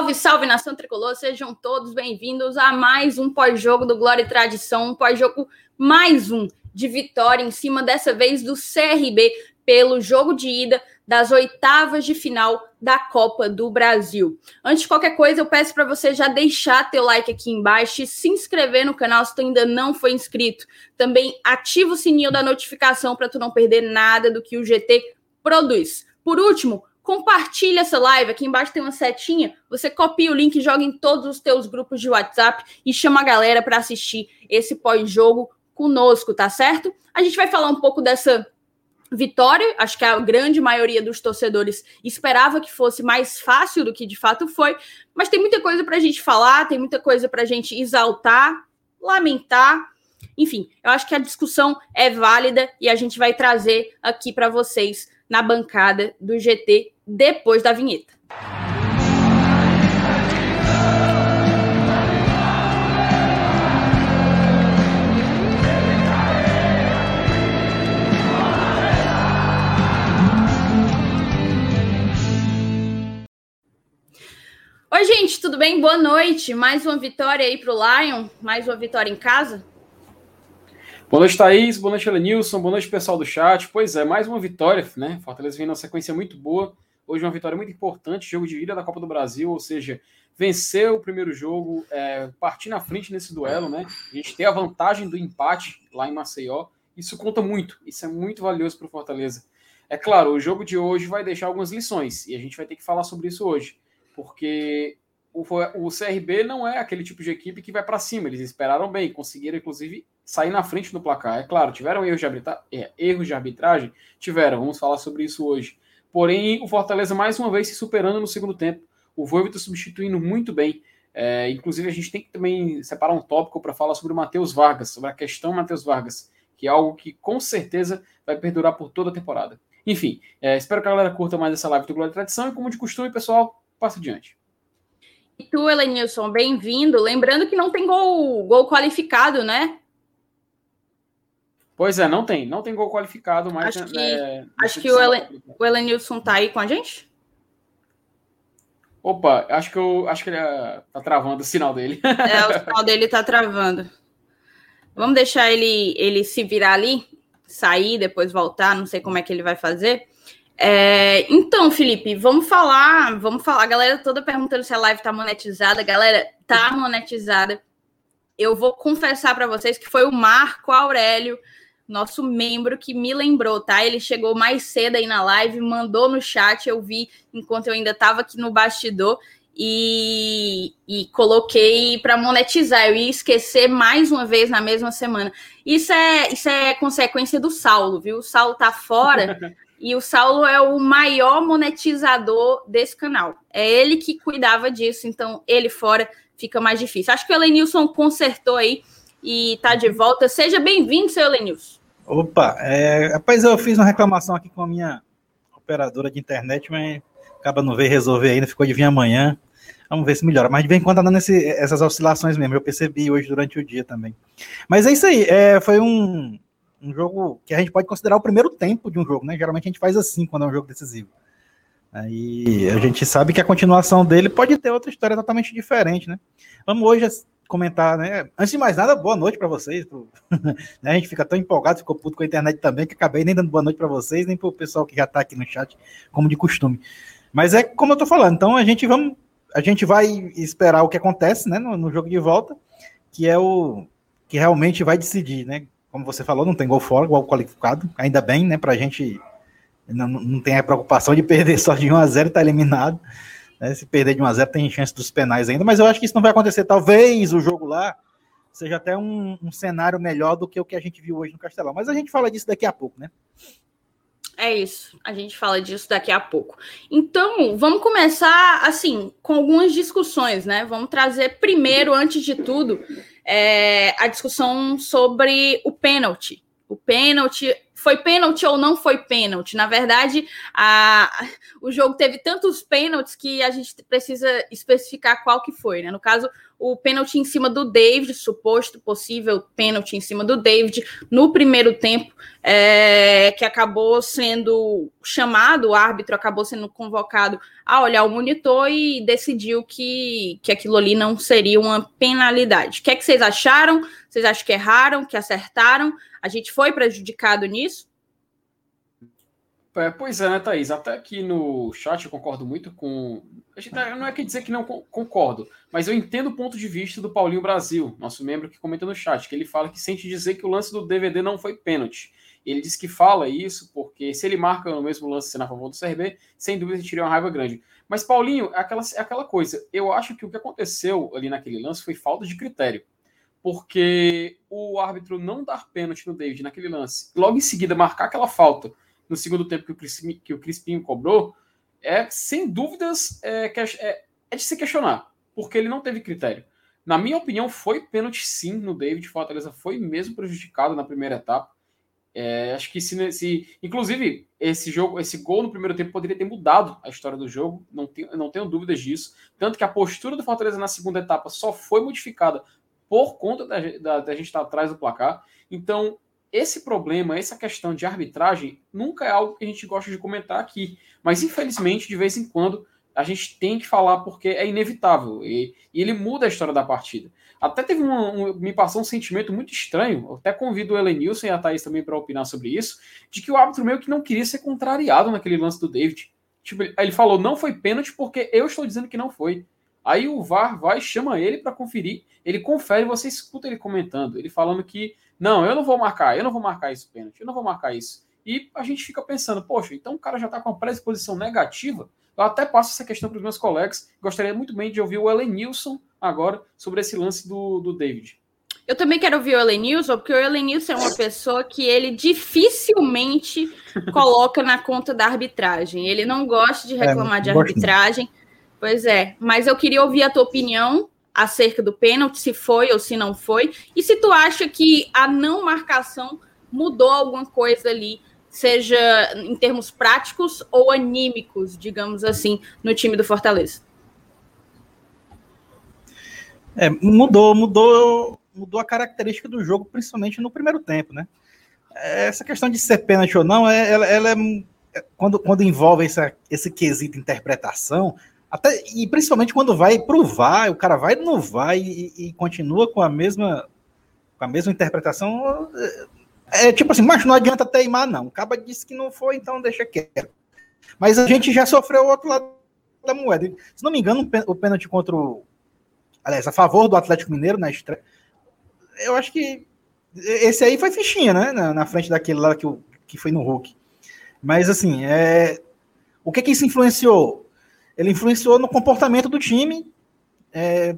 Salve, salve nação tricolor, sejam todos bem-vindos a mais um pós-jogo do Glória e Tradição, um pós-jogo mais um de vitória em cima dessa vez do CRB pelo jogo de ida das oitavas de final da Copa do Brasil. Antes de qualquer coisa, eu peço para você já deixar teu like aqui embaixo e se inscrever no canal se tu ainda não foi inscrito. Também ativa o sininho da notificação para tu não perder nada do que o GT produz. Por último, compartilha essa live. Aqui embaixo tem uma setinha. Você copia o link, joga em todos os teus grupos de WhatsApp e chama a galera para assistir esse pós-jogo conosco, tá certo? A gente vai falar um pouco dessa vitória. Acho que a grande maioria dos torcedores esperava que fosse mais fácil do que de fato foi, mas tem muita coisa para a gente falar, tem muita coisa para a gente exaltar, lamentar. Enfim, eu acho que a discussão é válida e a gente vai trazer aqui para vocês na bancada do GT depois da vinheta. Oi, gente, tudo bem? Boa noite. Mais uma vitória aí para o Lion, mais uma vitória em casa. Boa noite, Thaís. Boa noite, Elenilson. Boa noite, pessoal do chat. Pois é, mais uma vitória, né? Fortaleza vem numa sequência muito boa. Hoje uma vitória muito importante, jogo de ida da Copa do Brasil, ou seja, venceu o primeiro jogo, é, partir na frente nesse duelo, né? A gente tem a vantagem do empate lá em Maceió. Isso conta muito, isso é muito valioso para o Fortaleza. É claro, o jogo de hoje vai deixar algumas lições e a gente vai ter que falar sobre isso hoje, porque o, o CRB não é aquele tipo de equipe que vai para cima. Eles esperaram bem, conseguiram inclusive sair na frente do placar. É claro, tiveram erros de, arbitra... é, erros de arbitragem? Tiveram, vamos falar sobre isso hoje. Porém, o Fortaleza mais uma vez se superando no segundo tempo. O Voivoda substituindo muito bem. É, inclusive, a gente tem que também separar um tópico para falar sobre o Matheus Vargas, sobre a questão Matheus Vargas, que é algo que com certeza vai perdurar por toda a temporada. Enfim, é, espero que a galera curta mais essa live do Glória e Tradição e, como de costume, pessoal, passa adiante. E tu, Elenilson, bem-vindo. Lembrando que não tem gol, gol qualificado, né? Pois é, não tem. Não tem gol qualificado, mas. Acho que, é, acho que o, o Elenilson tá aí com a gente? Opa, acho que, eu, acho que ele é, tá travando o sinal dele. É, o sinal dele tá travando. Vamos deixar ele, ele se virar ali, sair, depois voltar, não sei como é que ele vai fazer. É, então, Felipe, vamos falar, vamos falar. A galera toda perguntando se a live tá monetizada. Galera, tá monetizada. Eu vou confessar para vocês que foi o Marco Aurélio nosso membro que me lembrou, tá? Ele chegou mais cedo aí na live, mandou no chat, eu vi enquanto eu ainda estava aqui no bastidor e, e coloquei para monetizar. Eu ia esquecer mais uma vez na mesma semana. Isso é, isso é consequência do Saulo, viu? O Saulo tá fora. e o Saulo é o maior monetizador desse canal. É ele que cuidava disso, então ele fora fica mais difícil. Acho que o Elenilson consertou aí e tá de volta. Seja bem-vindo, seu Elenilson. Opa, é, rapaz, eu fiz uma reclamação aqui com a minha operadora de internet, mas acaba não ver resolver ainda, ficou de vir amanhã. Vamos ver se melhora. Mas de vez em quando tá dando esse, essas oscilações mesmo, eu percebi hoje durante o dia também. Mas é isso aí, é, foi um, um jogo que a gente pode considerar o primeiro tempo de um jogo, né? Geralmente a gente faz assim quando é um jogo decisivo. Aí a gente sabe que a continuação dele pode ter outra história totalmente diferente, né? Vamos hoje comentar, né? Antes de mais nada, boa noite para vocês. Pro... Né, a gente fica tão empolgado, ficou puto com a internet também, que acabei nem dando boa noite para vocês, nem para o pessoal que já está aqui no chat, como de costume. Mas é como eu tô falando, então a gente vamos, a gente vai esperar o que acontece, né, no, no jogo de volta, que é o que realmente vai decidir, né? Como você falou, não tem gol fora, gol qualificado, ainda bem, né, para a gente não, não tem a preocupação de perder só de 1 a 0 e tá eliminado. Né? Se perder de 1 a 0 tem chance dos penais ainda, mas eu acho que isso não vai acontecer. Talvez o jogo lá seja até um, um cenário melhor do que o que a gente viu hoje no Castelão. Mas a gente fala disso daqui a pouco, né? É isso, a gente fala disso daqui a pouco. Então, vamos começar assim com algumas discussões, né? Vamos trazer primeiro, antes de tudo, é, a discussão sobre o pênalti. O pênalti foi pênalti ou não foi pênalti. Na verdade, a, o jogo teve tantos pênaltis que a gente precisa especificar qual que foi, né? No caso, o pênalti em cima do David, suposto possível pênalti em cima do David no primeiro tempo, é, que acabou sendo chamado, o árbitro acabou sendo convocado a olhar o monitor e decidiu que, que aquilo ali não seria uma penalidade. O que é que vocês acharam? Vocês acham que erraram, que acertaram? A gente foi prejudicado nisso? É, pois é, né, Thaís? Até aqui no chat eu concordo muito com. A gente não é que dizer que não concordo, mas eu entendo o ponto de vista do Paulinho Brasil, nosso membro que comenta no chat, que ele fala que sente dizer que o lance do DVD não foi pênalti. Ele diz que fala isso porque se ele marca no mesmo lance sendo favor do CRB, sem dúvida ele teria uma raiva grande. Mas, Paulinho, é aquela, é aquela coisa. Eu acho que o que aconteceu ali naquele lance foi falta de critério. Porque o árbitro não dar pênalti no David naquele lance, logo em seguida marcar aquela falta no segundo tempo que o, Crispim, que o Crispim cobrou, é sem dúvidas é, é, é de se questionar, porque ele não teve critério. Na minha opinião, foi pênalti sim no David. Fortaleza foi mesmo prejudicado na primeira etapa. É, acho que se, se, inclusive, esse jogo, esse gol no primeiro tempo poderia ter mudado a história do jogo, não, tenho, não tenho dúvidas disso. Tanto que a postura do Fortaleza na segunda etapa só foi modificada por conta da, da, da gente estar atrás do placar. Então, esse problema, essa questão de arbitragem, nunca é algo que a gente gosta de comentar aqui. Mas, infelizmente, de vez em quando, a gente tem que falar porque é inevitável. E, e ele muda a história da partida. Até teve um, um, me passou um sentimento muito estranho. Eu até convido o Elenilson e a Thaís também para opinar sobre isso, de que o árbitro meio que não queria ser contrariado naquele lance do David. Tipo, ele falou, não foi pênalti porque eu estou dizendo que não foi. Aí o VAR vai, chama ele para conferir, ele confere, você escuta ele comentando, ele falando que não, eu não vou marcar, eu não vou marcar esse pênalti, eu não vou marcar isso. E a gente fica pensando, poxa, então o cara já está com uma predisposição negativa. Eu até passo essa questão para os meus colegas. Gostaria muito bem de ouvir o Elenilson agora sobre esse lance do, do David. Eu também quero ouvir o Elenilson, porque o Elenilson é uma pessoa que ele dificilmente coloca na conta da arbitragem. Ele não gosta de é, reclamar é, de arbitragem. Pois é, mas eu queria ouvir a tua opinião acerca do pênalti, se foi ou se não foi, e se tu acha que a não marcação mudou alguma coisa ali, seja em termos práticos ou anímicos, digamos assim, no time do Fortaleza. É, mudou, mudou, mudou a característica do jogo, principalmente no primeiro tempo, né? Essa questão de ser pênalti ou não, é, ela, ela é quando, quando envolve essa, esse quesito interpretação, até, e principalmente quando vai pro VAR, o cara vai no VAR e, e continua com a mesma com a mesma interpretação. É, é tipo assim, mas não adianta teimar, não. O cara disse que não foi, então deixa quieto. Mas a gente já sofreu o outro lado da moeda. Se não me engano, o pênalti contra o. Aliás, a favor do Atlético Mineiro na estreia. Eu acho que esse aí foi fichinha, né? Na, na frente daquele lá que, que foi no Hulk. Mas assim, é... o que que isso influenciou? Ele influenciou no comportamento do time é,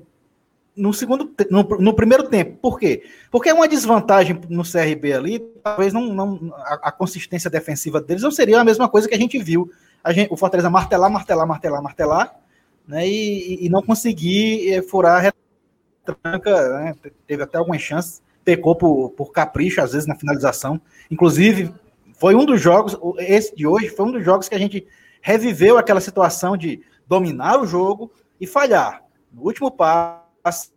no segundo no, no, primeiro tempo. Por quê? Porque é uma desvantagem no CRB ali, talvez não, não a, a, consistência defensiva deles não seria a mesma coisa que a gente viu. A gente, o Fortaleza martelar, martelar, martelar, martelar, né, e, e não conseguir é, furar a retranca, né, teve até algumas chances, pecou por, por capricho, às vezes, na finalização. Inclusive, foi um dos jogos, esse de hoje, foi um dos jogos que a gente reviveu aquela situação de dominar o jogo e falhar no último passe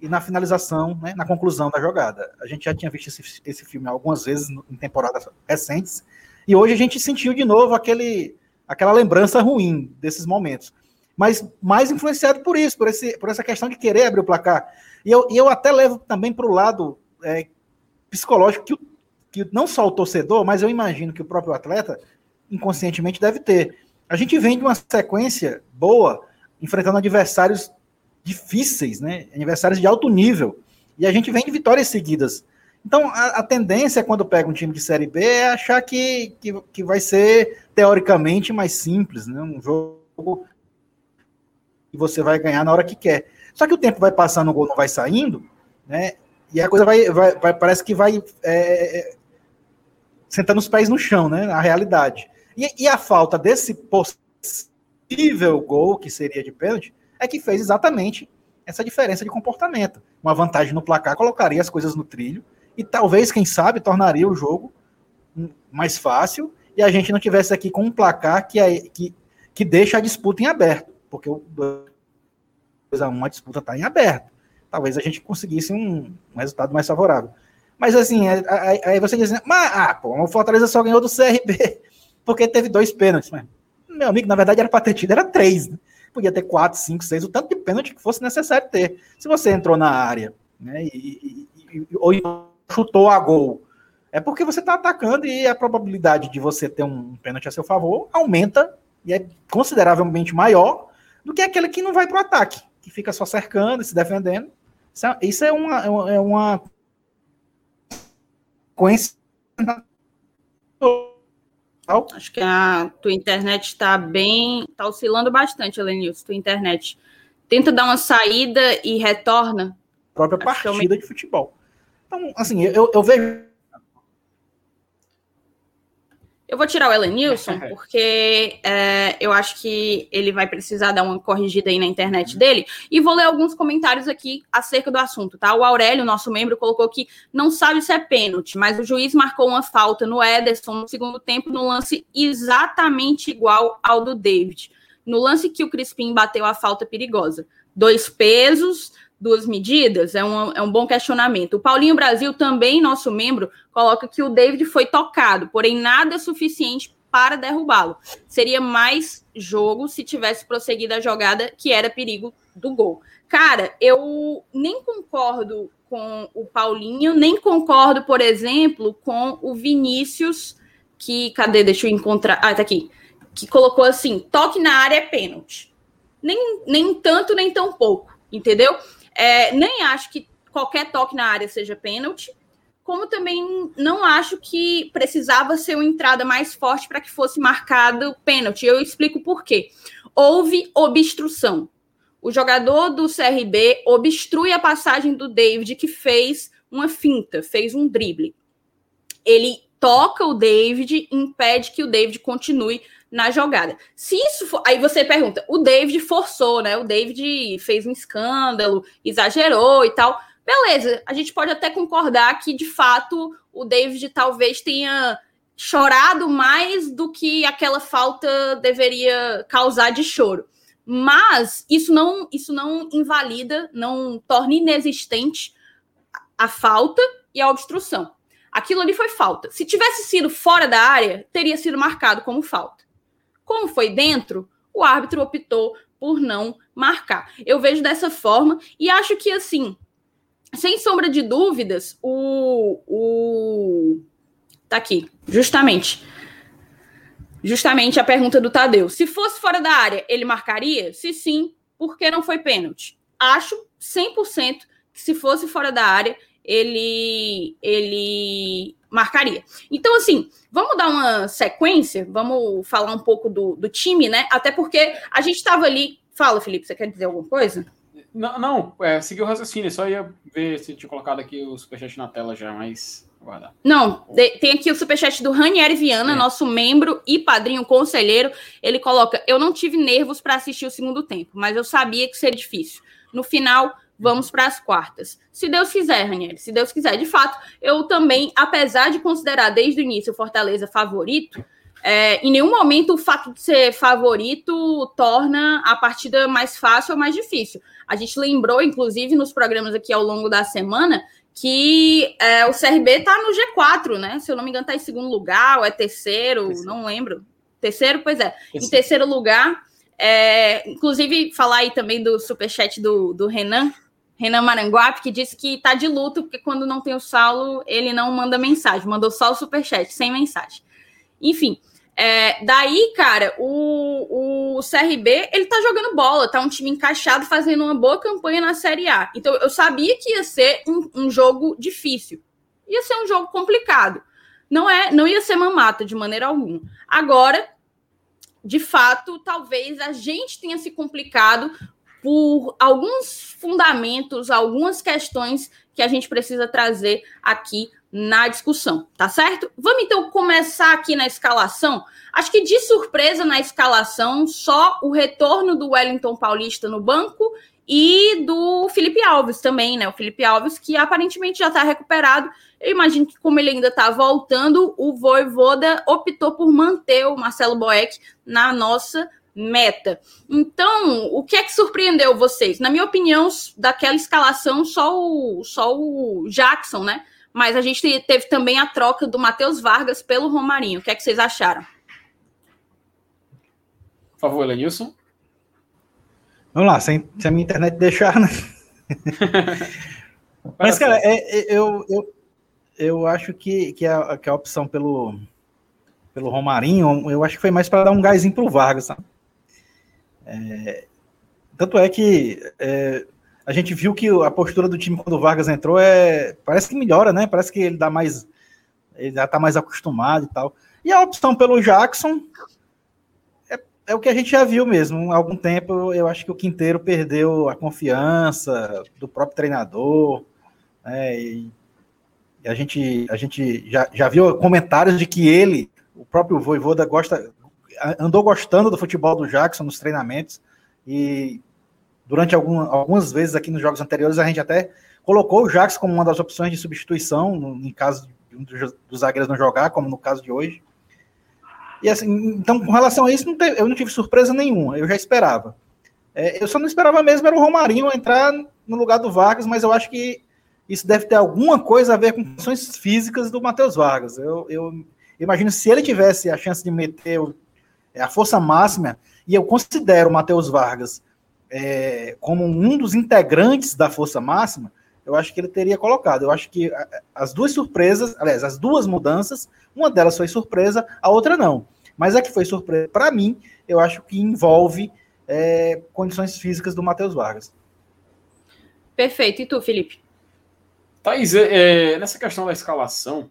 e na finalização, né, na conclusão da jogada. A gente já tinha visto esse, esse filme algumas vezes em temporadas recentes e hoje a gente sentiu de novo aquele, aquela lembrança ruim desses momentos. Mas mais influenciado por isso, por, esse, por essa questão de querer abrir o placar. E eu, eu até levo também para o lado é, psicológico que, que não só o torcedor, mas eu imagino que o próprio atleta inconscientemente deve ter. A gente vem de uma sequência boa, enfrentando adversários difíceis, né? Adversários de alto nível. E a gente vem de vitórias seguidas. Então, a, a tendência quando pega um time de Série B é achar que, que, que vai ser teoricamente mais simples, né? Um jogo que você vai ganhar na hora que quer. Só que o tempo vai passando, o gol não vai saindo, né? E a coisa vai, vai, vai parece que vai é, é sentando os pés no chão, né? A realidade. E, e a falta desse possível gol, que seria de pênalti, é que fez exatamente essa diferença de comportamento. Uma vantagem no placar colocaria as coisas no trilho e talvez, quem sabe, tornaria o jogo mais fácil e a gente não tivesse aqui com um placar que, é, que, que deixa a disputa em aberto, porque o 2x1 a disputa está em aberto. Talvez a gente conseguisse um, um resultado mais favorável. Mas assim, é, aí você diz, mas ah, pô, o Fortaleza só ganhou do CRB porque teve dois pênaltis. Mas, meu amigo, na verdade era para ter tido, era três. Né? Podia ter quatro, cinco, seis, o tanto de pênalti que fosse necessário ter. Se você entrou na área né, e, e, e ou chutou a gol, é porque você está atacando e a probabilidade de você ter um pênalti a seu favor aumenta e é consideravelmente maior do que aquele que não vai para o ataque, que fica só cercando e se defendendo. Isso é, é uma, é uma coincidência. Acho que a tua internet está bem. está oscilando bastante, Elenilson, tua internet. Tenta dar uma saída e retorna. Própria Acho partida de futebol. Então, assim, eu, eu vejo eu vou tirar o Elenilson, porque é, eu acho que ele vai precisar dar uma corrigida aí na internet dele. E vou ler alguns comentários aqui acerca do assunto, tá? O Aurélio, nosso membro, colocou que não sabe se é pênalti, mas o juiz marcou uma falta no Ederson no segundo tempo, no lance exatamente igual ao do David. No lance que o Crispim bateu a falta perigosa. Dois pesos, duas medidas? É um, é um bom questionamento. O Paulinho Brasil, também nosso membro, coloca que o David foi tocado, porém nada suficiente para derrubá-lo. Seria mais jogo se tivesse prosseguido a jogada, que era perigo do gol. Cara, eu nem concordo com o Paulinho, nem concordo, por exemplo, com o Vinícius, que. Cadê? Deixa eu encontrar. Ah, tá aqui. Que colocou assim: toque na área é pênalti. Nem, nem tanto, nem tão pouco, entendeu? É, nem acho que qualquer toque na área seja pênalti, como também não acho que precisava ser uma entrada mais forte para que fosse marcado pênalti. Eu explico por quê. Houve obstrução. O jogador do CRB obstrui a passagem do David, que fez uma finta, fez um drible. Ele toca o David, impede que o David continue na jogada. Se isso for. Aí você pergunta, o David forçou, né? O David fez um escândalo, exagerou e tal. Beleza, a gente pode até concordar que, de fato, o David talvez tenha chorado mais do que aquela falta deveria causar de choro. Mas isso não, isso não invalida, não torna inexistente a falta e a obstrução. Aquilo ali foi falta. Se tivesse sido fora da área, teria sido marcado como falta. Como foi dentro, o árbitro optou por não marcar. Eu vejo dessa forma e acho que, assim, sem sombra de dúvidas, o. o... Tá aqui, justamente. Justamente a pergunta do Tadeu. Se fosse fora da área, ele marcaria? Se sim, por que não foi pênalti? Acho 100% que se fosse fora da área, ele, ele marcaria. Então, assim, vamos dar uma sequência, vamos falar um pouco do, do time, né? Até porque a gente estava ali. Fala, Felipe, você quer dizer alguma coisa? Não, não é, seguiu o raciocínio, só ia ver se tinha colocado aqui o superchat na tela já, mas. Guardar. Não, tem aqui o superchat do Ranieri Viana, é. nosso membro e padrinho conselheiro. Ele coloca: Eu não tive nervos para assistir o segundo tempo, mas eu sabia que seria difícil. No final, vamos para as quartas. Se Deus quiser, Ranieri, se Deus quiser. De fato, eu também, apesar de considerar desde o início o Fortaleza favorito, é, em nenhum momento o fato de ser favorito torna a partida mais fácil ou mais difícil. A gente lembrou, inclusive, nos programas aqui ao longo da semana, que é, o CRB está no G4, né? Se eu não me engano, está em segundo lugar, ou é terceiro, terceiro. não lembro. Terceiro, pois é. Terceiro. Em terceiro lugar. É, inclusive, falar aí também do superchat do, do Renan, Renan Maranguape, que disse que tá de luto, porque quando não tem o Saulo, ele não manda mensagem, mandou só o superchat, sem mensagem. Enfim, é, daí, cara, o, o CRB, ele tá jogando bola, tá um time encaixado, fazendo uma boa campanha na Série A. Então, eu sabia que ia ser um, um jogo difícil. Ia ser um jogo complicado. Não é, não ia ser mamata de maneira alguma. Agora, de fato, talvez a gente tenha se complicado por alguns fundamentos, algumas questões que a gente precisa trazer aqui na discussão, tá certo? Vamos então começar aqui na escalação. Acho que de surpresa na escalação, só o retorno do Wellington Paulista no banco e do Felipe Alves também, né? O Felipe Alves, que aparentemente já está recuperado. Eu imagino que, como ele ainda está voltando, o Voivoda optou por manter o Marcelo Boeck na nossa meta. Então, o que é que surpreendeu vocês? Na minha opinião, daquela escalação, só o, só o Jackson, né? Mas a gente teve também a troca do Matheus Vargas pelo Romarinho. O que é que vocês acharam? Por favor, Elenilson. Vamos lá, se a minha internet deixar, né? Mas, cara, é, é, eu, eu, eu acho que, que, a, que a opção pelo, pelo Romarinho, eu acho que foi mais para dar um gásinho pro Vargas, sabe? É, tanto é que é, a gente viu que a postura do time quando o Vargas entrou é parece que melhora, né? Parece que ele dá mais, ele já tá mais acostumado e tal. E a opção pelo Jackson é, é o que a gente já viu mesmo. Há algum tempo eu acho que o Quinteiro perdeu a confiança do próprio treinador, né? E, e a gente, a gente já, já viu comentários de que ele, o próprio Voivoda, gosta, andou gostando do futebol do Jackson nos treinamentos e durante algum, algumas vezes aqui nos jogos anteriores a gente até colocou o Jackson como uma das opções de substituição no, em caso de um dos, zagueiros não jogar, como no caso de hoje. E assim, então com relação a isso não teve, eu não tive surpresa nenhuma, eu já esperava. É, eu só não esperava mesmo era o Romarinho entrar no lugar do Vargas, mas eu acho que isso deve ter alguma coisa a ver com condições físicas do Matheus Vargas. Eu, eu imagino se ele tivesse a chance de meter o é a força máxima, e eu considero o Matheus Vargas é, como um dos integrantes da força máxima, eu acho que ele teria colocado. Eu acho que as duas surpresas, aliás, as duas mudanças, uma delas foi surpresa, a outra não. Mas a que foi surpresa para mim, eu acho que envolve é, condições físicas do Matheus Vargas. Perfeito. E tu, Felipe? Thaís, é, é nessa questão da escalação,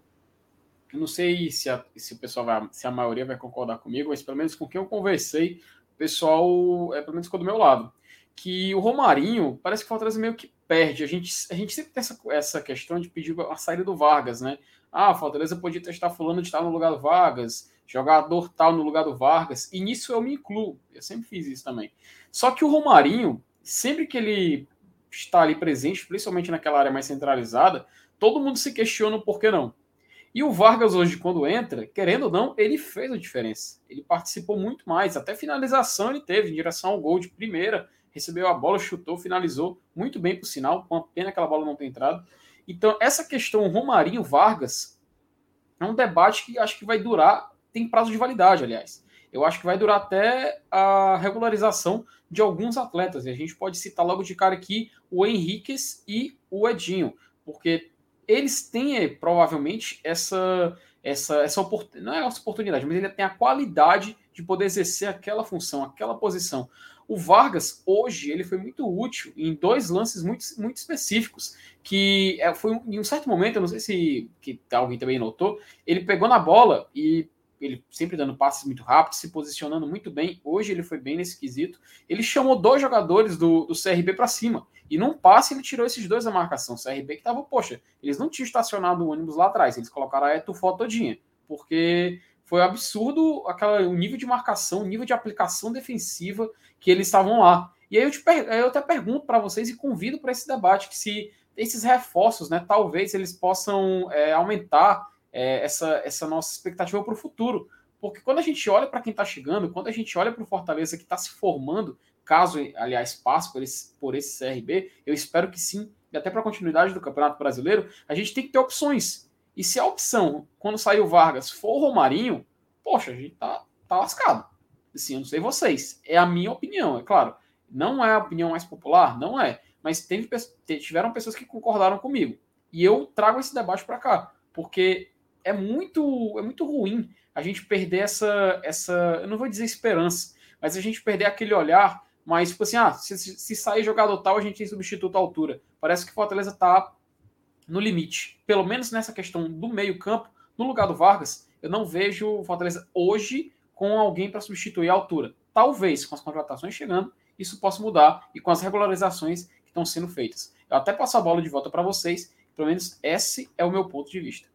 eu não sei se, a, se o pessoal vai, se a maioria vai concordar comigo, mas pelo menos com quem eu conversei, o pessoal, é pelo menos ficou do meu lado, que o Romarinho parece que o Fortaleza meio que perde. A gente, a gente sempre tem essa, essa questão de pedir a saída do Vargas, né? Ah, o Fortaleza podia testar fulano de estar no lugar do Vargas, jogador tal no lugar do Vargas, e nisso eu me incluo. Eu sempre fiz isso também. Só que o Romarinho, sempre que ele está ali presente, principalmente naquela área mais centralizada, todo mundo se questiona o porquê não. E o Vargas hoje, quando entra, querendo ou não, ele fez a diferença. Ele participou muito mais. Até finalização ele teve em direção ao gol de primeira. Recebeu a bola, chutou, finalizou muito bem por sinal. Com a pena aquela bola não ter entrado. Então, essa questão Romarinho-Vargas é um debate que acho que vai durar, tem prazo de validade, aliás. Eu acho que vai durar até a regularização de alguns atletas. E a gente pode citar logo de cara aqui o Henriquez e o Edinho, porque eles têm eh, provavelmente essa essa essa oportunidade, não é essa oportunidade, mas ele tem a qualidade de poder exercer aquela função, aquela posição. O Vargas hoje ele foi muito útil em dois lances muito, muito específicos que é, foi em um certo momento, eu não sei se que alguém também notou, ele pegou na bola e ele sempre dando passes muito rápidos, se posicionando muito bem. Hoje ele foi bem nesse quesito. Ele chamou dois jogadores do, do CRB para cima. E num passe ele tirou esses dois da marcação. O CRB que tava, poxa, eles não tinham estacionado o ônibus lá atrás, eles colocaram a Etufó todinha. Porque foi absurdo aquela, o nível de marcação, o nível de aplicação defensiva que eles estavam lá. E aí eu, te, eu até pergunto para vocês e convido para esse debate que se esses reforços, né, talvez eles possam é, aumentar é, essa, essa nossa expectativa para o futuro. Porque quando a gente olha para quem está chegando, quando a gente olha para o Fortaleza que está se formando, caso, aliás, passe por esse, por esse CRB, eu espero que sim, e até para a continuidade do Campeonato Brasileiro, a gente tem que ter opções. E se a opção, quando sair o Vargas, for o Romarinho, poxa, a gente tá, tá lascado. Assim, eu não sei vocês. É a minha opinião, é claro. Não é a opinião mais popular? Não é. Mas teve, tiveram pessoas que concordaram comigo. E eu trago esse debate para cá. Porque é muito, é muito ruim a gente perder essa, essa, eu não vou dizer esperança, mas a gente perder aquele olhar, mas tipo assim, ah, se, se sair jogador tal, a gente tem substituto à altura. Parece que o Fortaleza está no limite. Pelo menos nessa questão do meio-campo, no lugar do Vargas, eu não vejo o Fortaleza hoje com alguém para substituir a altura. Talvez com as contratações chegando, isso possa mudar e com as regularizações que estão sendo feitas. Eu até passo a bola de volta para vocês, pelo menos esse é o meu ponto de vista.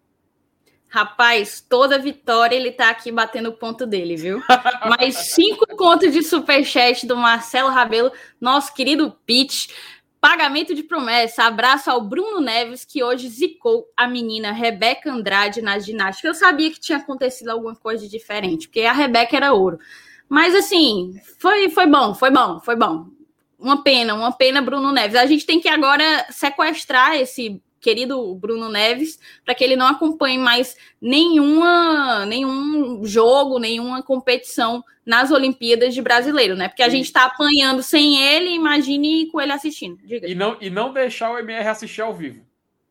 Rapaz, toda vitória ele tá aqui batendo o ponto dele, viu? Mais cinco contos de superchat do Marcelo Rabelo, nosso querido Pete. Pagamento de promessa. Abraço ao Bruno Neves, que hoje zicou a menina Rebeca Andrade na ginástica. Eu sabia que tinha acontecido alguma coisa diferente, porque a Rebeca era ouro. Mas assim, foi, foi bom, foi bom, foi bom. Uma pena, uma pena, Bruno Neves. A gente tem que agora sequestrar esse querido Bruno Neves para que ele não acompanhe mais nenhuma, nenhum jogo, nenhuma competição nas Olimpíadas de brasileiro, né? Porque a gente está apanhando sem ele, imagine com ele assistindo. Diga. E não, e não deixar o MR assistir ao vivo.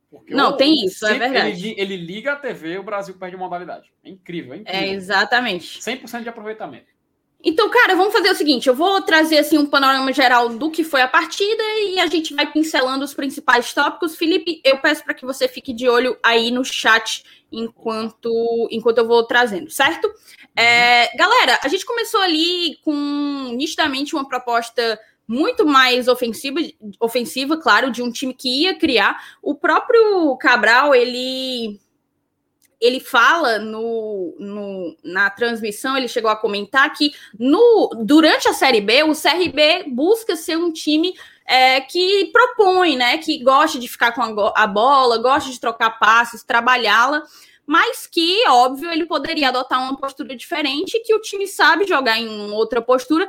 Porque não, o, tem isso, é verdade. Ele, ele, liga a TV, o Brasil perde modalidade. É incrível, é incrível. É, exatamente. 100% de aproveitamento. Então, cara, vamos fazer o seguinte: eu vou trazer assim um panorama geral do que foi a partida e a gente vai pincelando os principais tópicos. Felipe, eu peço para que você fique de olho aí no chat enquanto, enquanto eu vou trazendo, certo? É, galera, a gente começou ali com nitidamente uma proposta muito mais ofensiva, ofensiva, claro, de um time que ia criar. O próprio Cabral, ele ele fala no, no, na transmissão, ele chegou a comentar que no, durante a Série B, o CRB busca ser um time é, que propõe, né? Que gosta de ficar com a, a bola, gosta de trocar passes, trabalhá-la, mas que, óbvio, ele poderia adotar uma postura diferente, que o time sabe jogar em outra postura,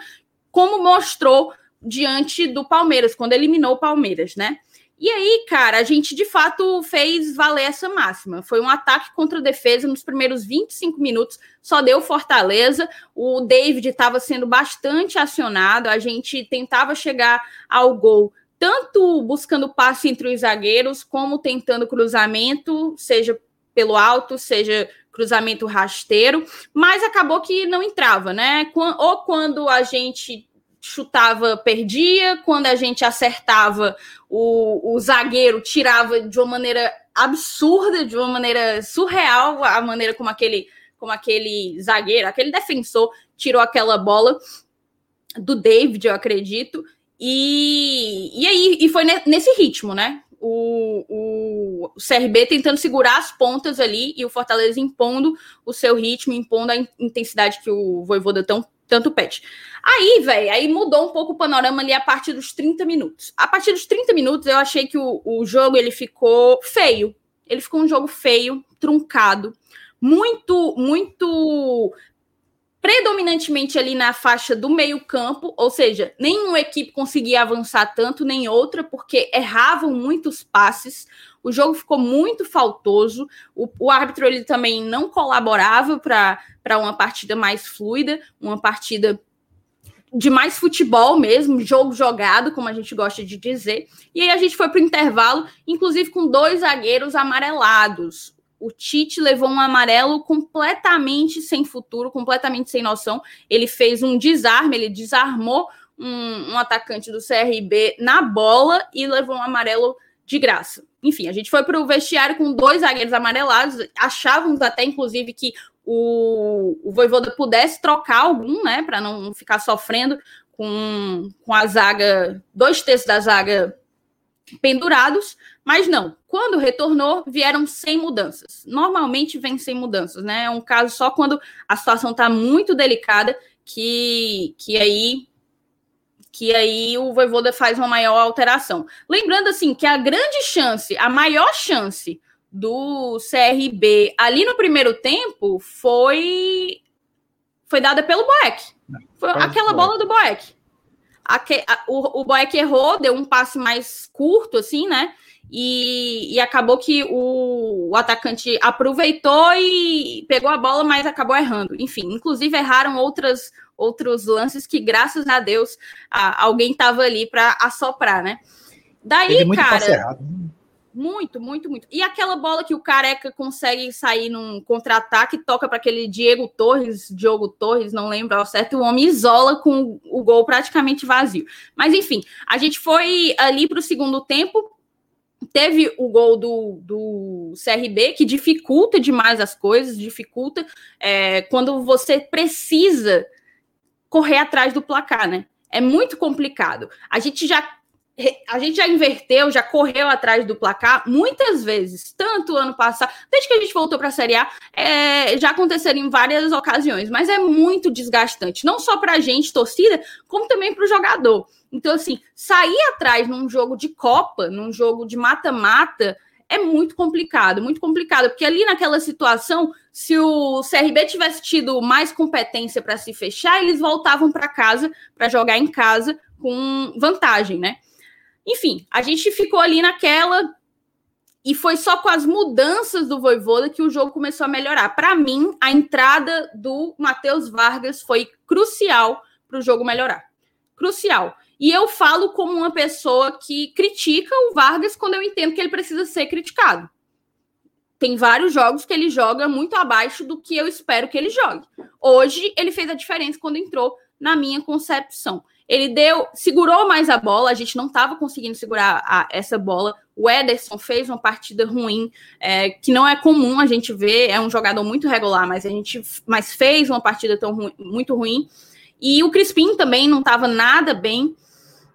como mostrou diante do Palmeiras, quando eliminou o Palmeiras, né? E aí, cara, a gente de fato fez valer essa máxima. Foi um ataque contra a defesa nos primeiros 25 minutos, só deu Fortaleza. O David estava sendo bastante acionado, a gente tentava chegar ao gol, tanto buscando passe entre os zagueiros, como tentando cruzamento, seja pelo alto, seja cruzamento rasteiro, mas acabou que não entrava, né? Ou quando a gente chutava, perdia. Quando a gente acertava, o, o zagueiro tirava de uma maneira absurda, de uma maneira surreal, a maneira como aquele, como aquele zagueiro, aquele defensor tirou aquela bola do David, eu acredito. E, e aí e foi nesse ritmo, né? O, o, o, CRB tentando segurar as pontas ali e o Fortaleza impondo o seu ritmo, impondo a intensidade que o Voivoda tão, tanto pede. Aí, velho, aí mudou um pouco o panorama ali a partir dos 30 minutos. A partir dos 30 minutos, eu achei que o, o jogo ele ficou feio. Ele ficou um jogo feio, truncado, muito, muito predominantemente ali na faixa do meio-campo, ou seja, nenhuma equipe conseguia avançar tanto, nem outra, porque erravam muitos passes. O jogo ficou muito faltoso. O, o árbitro ele também não colaborava para uma partida mais fluida, uma partida de mais futebol mesmo, jogo jogado, como a gente gosta de dizer. E aí a gente foi para o intervalo, inclusive com dois zagueiros amarelados. O Tite levou um amarelo completamente sem futuro, completamente sem noção. Ele fez um desarme, ele desarmou um, um atacante do CRB na bola e levou um amarelo de graça. Enfim, a gente foi para o vestiário com dois zagueiros amarelados. Achávamos até, inclusive, que o, o Voivoda pudesse trocar algum, né, para não ficar sofrendo com, com a zaga, dois terços da zaga pendurados, mas não. Quando retornou, vieram sem mudanças. Normalmente vem sem mudanças, né? É um caso só quando a situação está muito delicada que, que aí que aí o Voivoda faz uma maior alteração. Lembrando assim que a grande chance, a maior chance do CRB ali no primeiro tempo foi foi dada pelo Boeck. Foi aquela bola do Boeck. Aque, a, o, o Boeck errou, deu um passe mais curto, assim, né? E, e acabou que o, o, atacante aproveitou e pegou a bola, mas acabou errando. Enfim, inclusive erraram outras, outros lances que, graças a Deus, a, alguém estava ali para assoprar, né? Daí, cara. Muito, muito, muito. E aquela bola que o Careca consegue sair num contra-ataque, toca para aquele Diego Torres, Diogo Torres, não lembro ao certo, o homem isola com o gol praticamente vazio. Mas enfim, a gente foi ali para o segundo tempo, teve o gol do, do CRB, que dificulta demais as coisas, dificulta é, quando você precisa correr atrás do placar, né? É muito complicado. A gente já a gente já inverteu, já correu atrás do placar muitas vezes, tanto ano passado, desde que a gente voltou para a Série A, é, já aconteceram em várias ocasiões, mas é muito desgastante, não só para a gente, torcida, como também para o jogador. Então, assim, sair atrás num jogo de Copa, num jogo de mata-mata, é muito complicado, muito complicado, porque ali naquela situação, se o CRB tivesse tido mais competência para se fechar, eles voltavam para casa para jogar em casa com vantagem, né? Enfim, a gente ficou ali naquela e foi só com as mudanças do Voivoda que o jogo começou a melhorar. Para mim, a entrada do Matheus Vargas foi crucial para o jogo melhorar. Crucial. E eu falo como uma pessoa que critica o Vargas quando eu entendo que ele precisa ser criticado. Tem vários jogos que ele joga muito abaixo do que eu espero que ele jogue. Hoje, ele fez a diferença quando entrou, na minha concepção. Ele deu, segurou mais a bola, a gente não estava conseguindo segurar a, essa bola. O Ederson fez uma partida ruim, é, que não é comum a gente ver, é um jogador muito regular, mas a gente mas fez uma partida tão ruim, muito ruim. E o Crispim também não estava nada bem.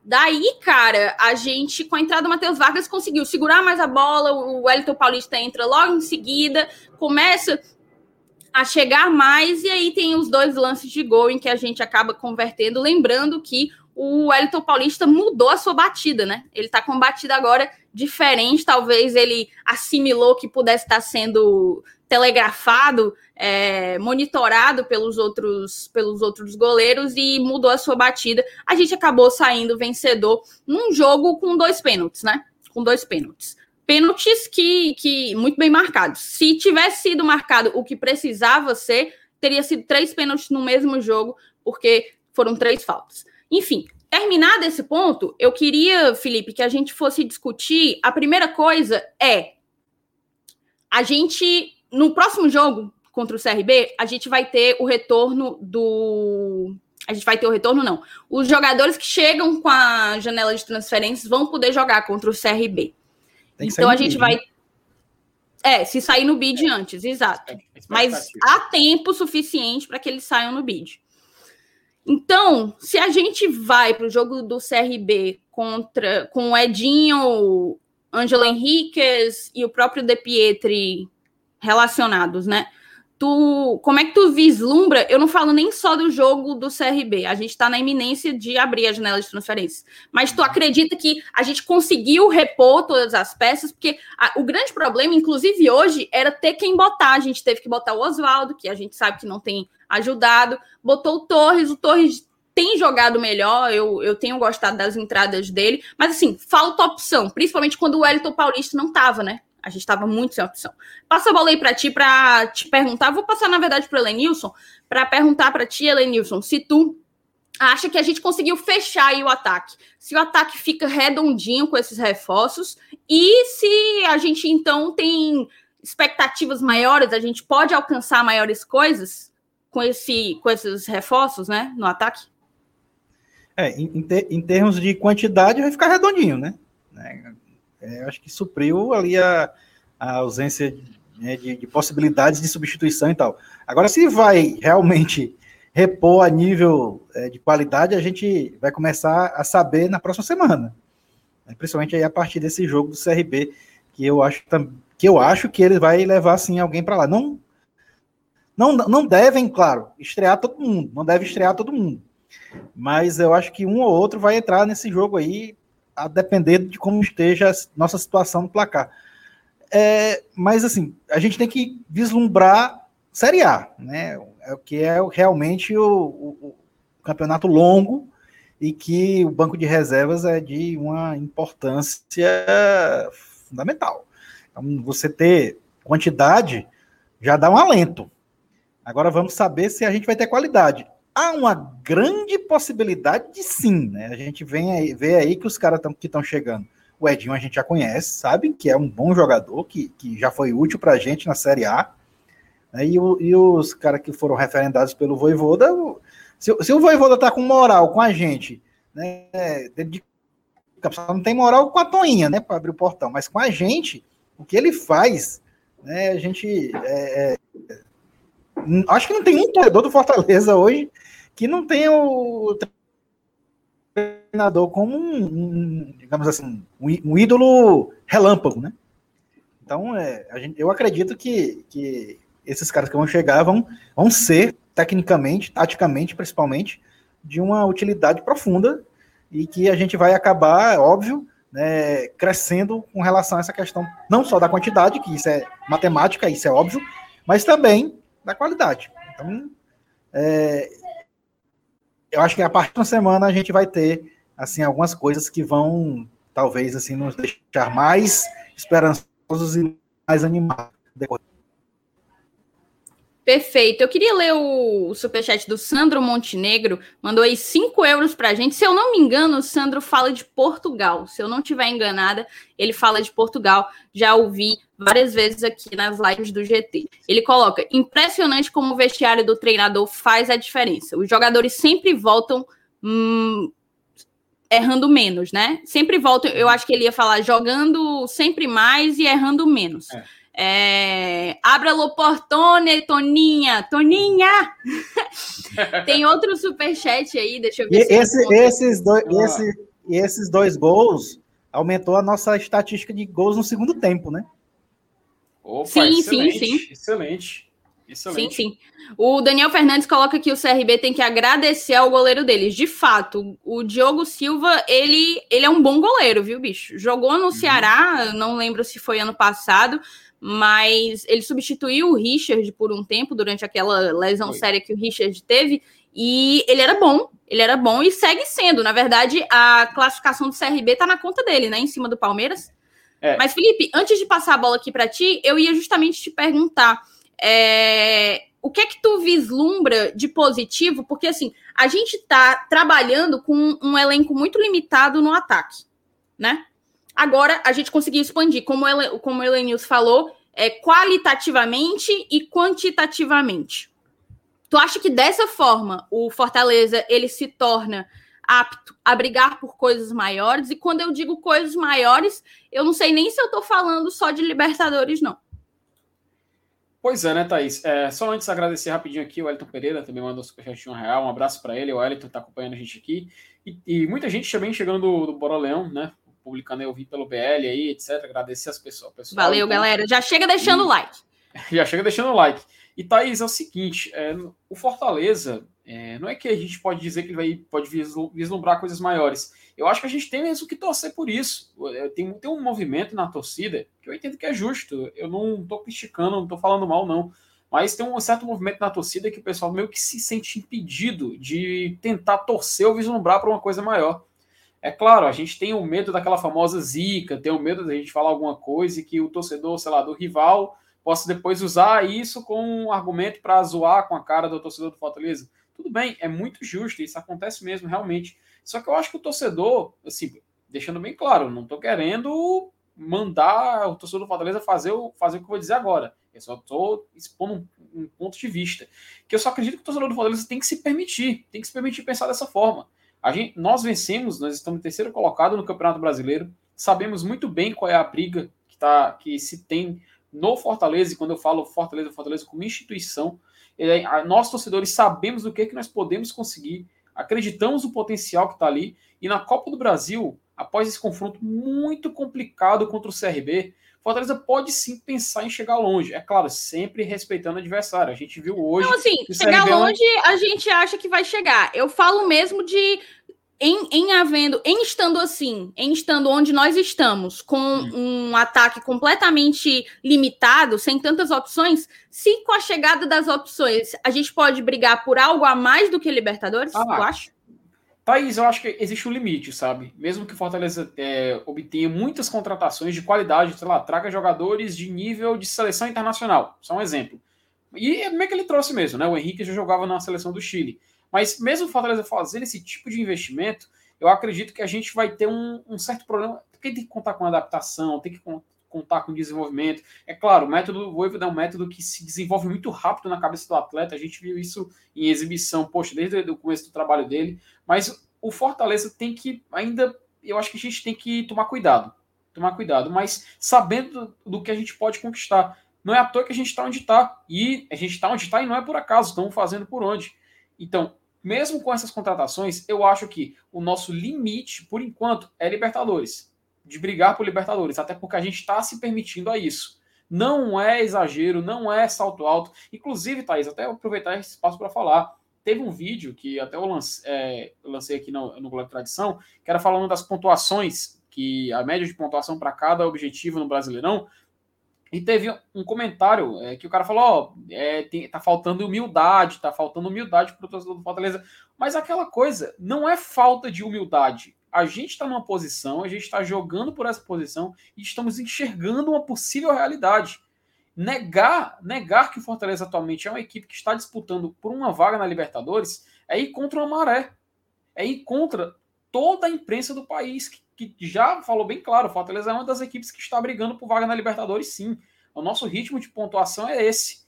Daí, cara, a gente, com a entrada do Matheus Vargas, conseguiu segurar mais a bola. O Wellington Paulista entra logo em seguida, começa a chegar mais, e aí tem os dois lances de gol em que a gente acaba convertendo. Lembrando que o Wellington Paulista mudou a sua batida, né? Ele tá com batida agora diferente, talvez ele assimilou que pudesse estar sendo telegrafado, é, monitorado pelos outros, pelos outros goleiros e mudou a sua batida. A gente acabou saindo vencedor num jogo com dois pênaltis, né? Com dois pênaltis pênaltis que, que muito bem marcados. Se tivesse sido marcado o que precisava ser, teria sido três pênaltis no mesmo jogo, porque foram três faltas. Enfim, terminado esse ponto, eu queria, Felipe, que a gente fosse discutir. A primeira coisa é a gente no próximo jogo contra o CRB, a gente vai ter o retorno do a gente vai ter o retorno, não. Os jogadores que chegam com a janela de transferências vão poder jogar contra o CRB então a gente bid, vai. Né? É, se sair no bid antes, exato. É, Mas há tempo suficiente para que eles saiam no bid. Então, se a gente vai para o jogo do CRB contra com o Edinho, Ângelo Henriquez e o próprio De Pietri relacionados, né? Tu, como é que tu vislumbra? Eu não falo nem só do jogo do CRB, a gente está na iminência de abrir a janela de transferência. Mas tu acredita que a gente conseguiu repor todas as peças? Porque a, o grande problema, inclusive hoje, era ter quem botar. A gente teve que botar o Oswaldo, que a gente sabe que não tem ajudado, botou o Torres, o Torres tem jogado melhor, eu, eu tenho gostado das entradas dele, mas assim, falta opção, principalmente quando o Wellington Paulista não estava, né? A gente estava muito sem opção. Passa a bola aí para ti para te perguntar. Vou passar, na verdade, para o Elenilson, para perguntar para ti, Elenilson, se tu acha que a gente conseguiu fechar aí o ataque. Se o ataque fica redondinho com esses reforços e se a gente, então, tem expectativas maiores, a gente pode alcançar maiores coisas com, esse, com esses reforços, né, no ataque? É, em, ter, em termos de quantidade, vai ficar redondinho, né? É, acho que supriu ali a, a ausência né, de, de, possibilidades de substituição e tal. Agora, se vai realmente repor a nível é, de qualidade, a gente vai começar a saber na próxima semana. Né, principalmente aí a partir desse jogo do CRB, que eu acho que eu acho que ele vai levar assim alguém para lá. Não, não, não devem, claro, estrear todo mundo, não deve estrear todo mundo. Mas eu acho que um ou outro vai entrar nesse jogo aí a depender de como esteja a nossa situação no placar. É, mas assim, a gente tem que vislumbrar Série A, né? É o que é realmente o, o, o, campeonato longo e que o banco de reservas é de uma importância fundamental. Então, você ter quantidade já dá um alento. Agora vamos saber se a gente vai ter qualidade há uma grande possibilidade de sim, né? A gente vem aí, vê aí que os caras que estão chegando. O Edinho a gente já conhece, sabe que é um bom jogador, que, que já foi útil para a gente na Série A. Né? E, o, e, os caras que foram referendados pelo Voivoda, se, se o Voivoda tá com moral com a gente, né? De, não tem moral com a Toinha, né? Para abrir o portão, mas com a gente, o que ele faz, né? A gente. É, é, acho que não tem um torcedor do Fortaleza hoje que não tem o treinador como um, um digamos assim, um, ídolo relâmpago, né? Então, é, gente, eu acredito que, que esses caras que vão chegar vão, vão ser, tecnicamente, taticamente, principalmente, de uma utilidade profunda e que a gente vai acabar, óbvio, né, crescendo com relação a essa questão, não só da quantidade, que isso é matemática, isso é óbvio, mas também da qualidade. Então, é, eu acho que a partir da semana a gente vai ter assim algumas coisas que vão talvez assim nos deixar mais esperançosos e mais animados. Perfeito. Eu queria ler o, superchat do Sandro Montenegro, mandou aí 5 euros para a gente. Se eu não me engano, o Sandro fala de Portugal. Se eu não estiver enganada, ele fala de Portugal. Já ouvi várias vezes aqui nas lives do GT. Ele coloca: impressionante como o vestiário do treinador faz a diferença. Os jogadores sempre voltam hum, errando menos, né? Sempre voltam. Eu acho que ele ia falar jogando sempre mais e errando menos. É. É, Abra lo portone, Toninha. Toninha! Tem outro superchat aí, deixa eu ver. E esse, esses, dois, ah. esse, esses dois gols aumentou a nossa estatística de gols no segundo tempo, né? Opa, sim, sim, sim. Excelente. Excelente. Sim, sim. O Daniel Fernandes coloca que o CRB tem que agradecer ao goleiro deles. De fato, o Diogo Silva, ele, ele é um bom goleiro, viu, bicho? Jogou no uhum. Ceará, não lembro se foi ano passado, mas ele substituiu o Richard por um tempo durante aquela lesão Foi. séria que o Richard teve e ele era bom, ele era bom e segue sendo. Na verdade, a classificação do CRB tá na conta dele, né, em cima do Palmeiras. É. Mas Felipe, antes de passar a bola aqui para ti, eu ia justamente te perguntar é, o que é que tu vislumbra de positivo, porque assim a gente tá trabalhando com um elenco muito limitado no ataque, né? Agora a gente conseguiu expandir, como, ela, como o Elenils falou, é, qualitativamente e quantitativamente. Tu acha que dessa forma o Fortaleza ele se torna apto a brigar por coisas maiores? E quando eu digo coisas maiores, eu não sei nem se eu estou falando só de Libertadores, não. Pois é, né, Thaís? É, só antes agradecer rapidinho aqui, o Elton Pereira também mandou superchat de um real. Um abraço para ele, o Elton está acompanhando a gente aqui. E, e, muita gente também chegando do, do né? Publicando eu vi pelo BL aí, etc. Agradecer as pessoas. Pessoal, Valeu, então, galera. Já chega deixando o like. Já chega deixando o like. E Thaís, é o seguinte: é, o Fortaleza é, não é que a gente pode dizer que ele vai, pode vislumbrar coisas maiores. Eu acho que a gente tem mesmo que torcer por isso. Tem, tem um movimento na torcida que eu entendo que é justo. Eu não estou criticando, não estou falando mal, não. Mas tem um certo movimento na torcida que o pessoal meio que se sente impedido de tentar torcer ou vislumbrar para uma coisa maior. É claro, a gente tem o medo daquela famosa zica, tem o medo da gente falar alguma coisa e que o torcedor, sei lá, do rival possa depois usar isso como um argumento para zoar com a cara do torcedor do Fortaleza. Tudo bem, é muito justo, isso acontece mesmo, realmente. Só que eu acho que o torcedor, assim, deixando bem claro, não estou querendo mandar o torcedor do Fortaleza fazer o, fazer o que eu vou dizer agora. Eu só estou expondo um, um ponto de vista. Que eu só acredito que o torcedor do Fortaleza tem que se permitir, tem que se permitir pensar dessa forma. A gente, nós vencemos, nós estamos terceiro colocado no Campeonato Brasileiro. Sabemos muito bem qual é a briga que, tá, que se tem no Fortaleza, e quando eu falo Fortaleza, Fortaleza como instituição, é, nós torcedores sabemos do que, que nós podemos conseguir, acreditamos no potencial que está ali, e na Copa do Brasil, após esse confronto muito complicado contra o CRB, Fortaleza pode sim pensar em chegar longe. É claro, sempre respeitando o adversário. A gente viu hoje. Não, assim, chegar longe, a gente acha que vai chegar. Eu falo mesmo de. Em, em havendo, em estando assim, em estando onde nós estamos, com hum. um ataque completamente limitado, sem tantas opções, se com a chegada das opções a gente pode brigar por algo a mais do que Libertadores, ah, eu acho? Thaís, eu acho que existe um limite, sabe? Mesmo que o Fortaleza é, obtenha muitas contratações de qualidade, sei lá, traga jogadores de nível de seleção internacional, só um exemplo. E é meio que ele trouxe mesmo, né? O Henrique já jogava na seleção do Chile. Mas mesmo o Fortaleza fazendo esse tipo de investimento, eu acredito que a gente vai ter um, um certo problema, porque tem que contar com adaptação, tem que contar com desenvolvimento. É claro, o método Voivoda é um método que se desenvolve muito rápido na cabeça do atleta. A gente viu isso em exibição, poxa, desde o começo do trabalho dele. Mas o Fortaleza tem que ainda, eu acho que a gente tem que tomar cuidado, tomar cuidado, mas sabendo do que a gente pode conquistar. Não é à toa que a gente está onde está. E a gente está onde está e não é por acaso, estamos fazendo por onde. Então, mesmo com essas contratações, eu acho que o nosso limite, por enquanto, é Libertadores. De brigar por Libertadores, até porque a gente está se permitindo a isso. Não é exagero, não é salto alto. Inclusive, Thaís, até aproveitar esse espaço para falar. Teve um vídeo que até eu lancei, é, lancei aqui no, no Globo Tradição, que era falando das pontuações, que a média de pontuação para cada objetivo no Brasileirão. E teve um comentário é, que o cara falou: ó, é, tem, tá faltando humildade, tá faltando humildade para o torcedor do Fortaleza. Mas aquela coisa não é falta de humildade. A gente está numa posição, a gente está jogando por essa posição e estamos enxergando uma possível realidade. Negar, negar que o Fortaleza atualmente é uma equipe que está disputando por uma vaga na Libertadores é ir contra uma maré. É ir contra toda a imprensa do país, que, que já falou bem claro: o Fortaleza é uma das equipes que está brigando por vaga na Libertadores, sim. O nosso ritmo de pontuação é esse.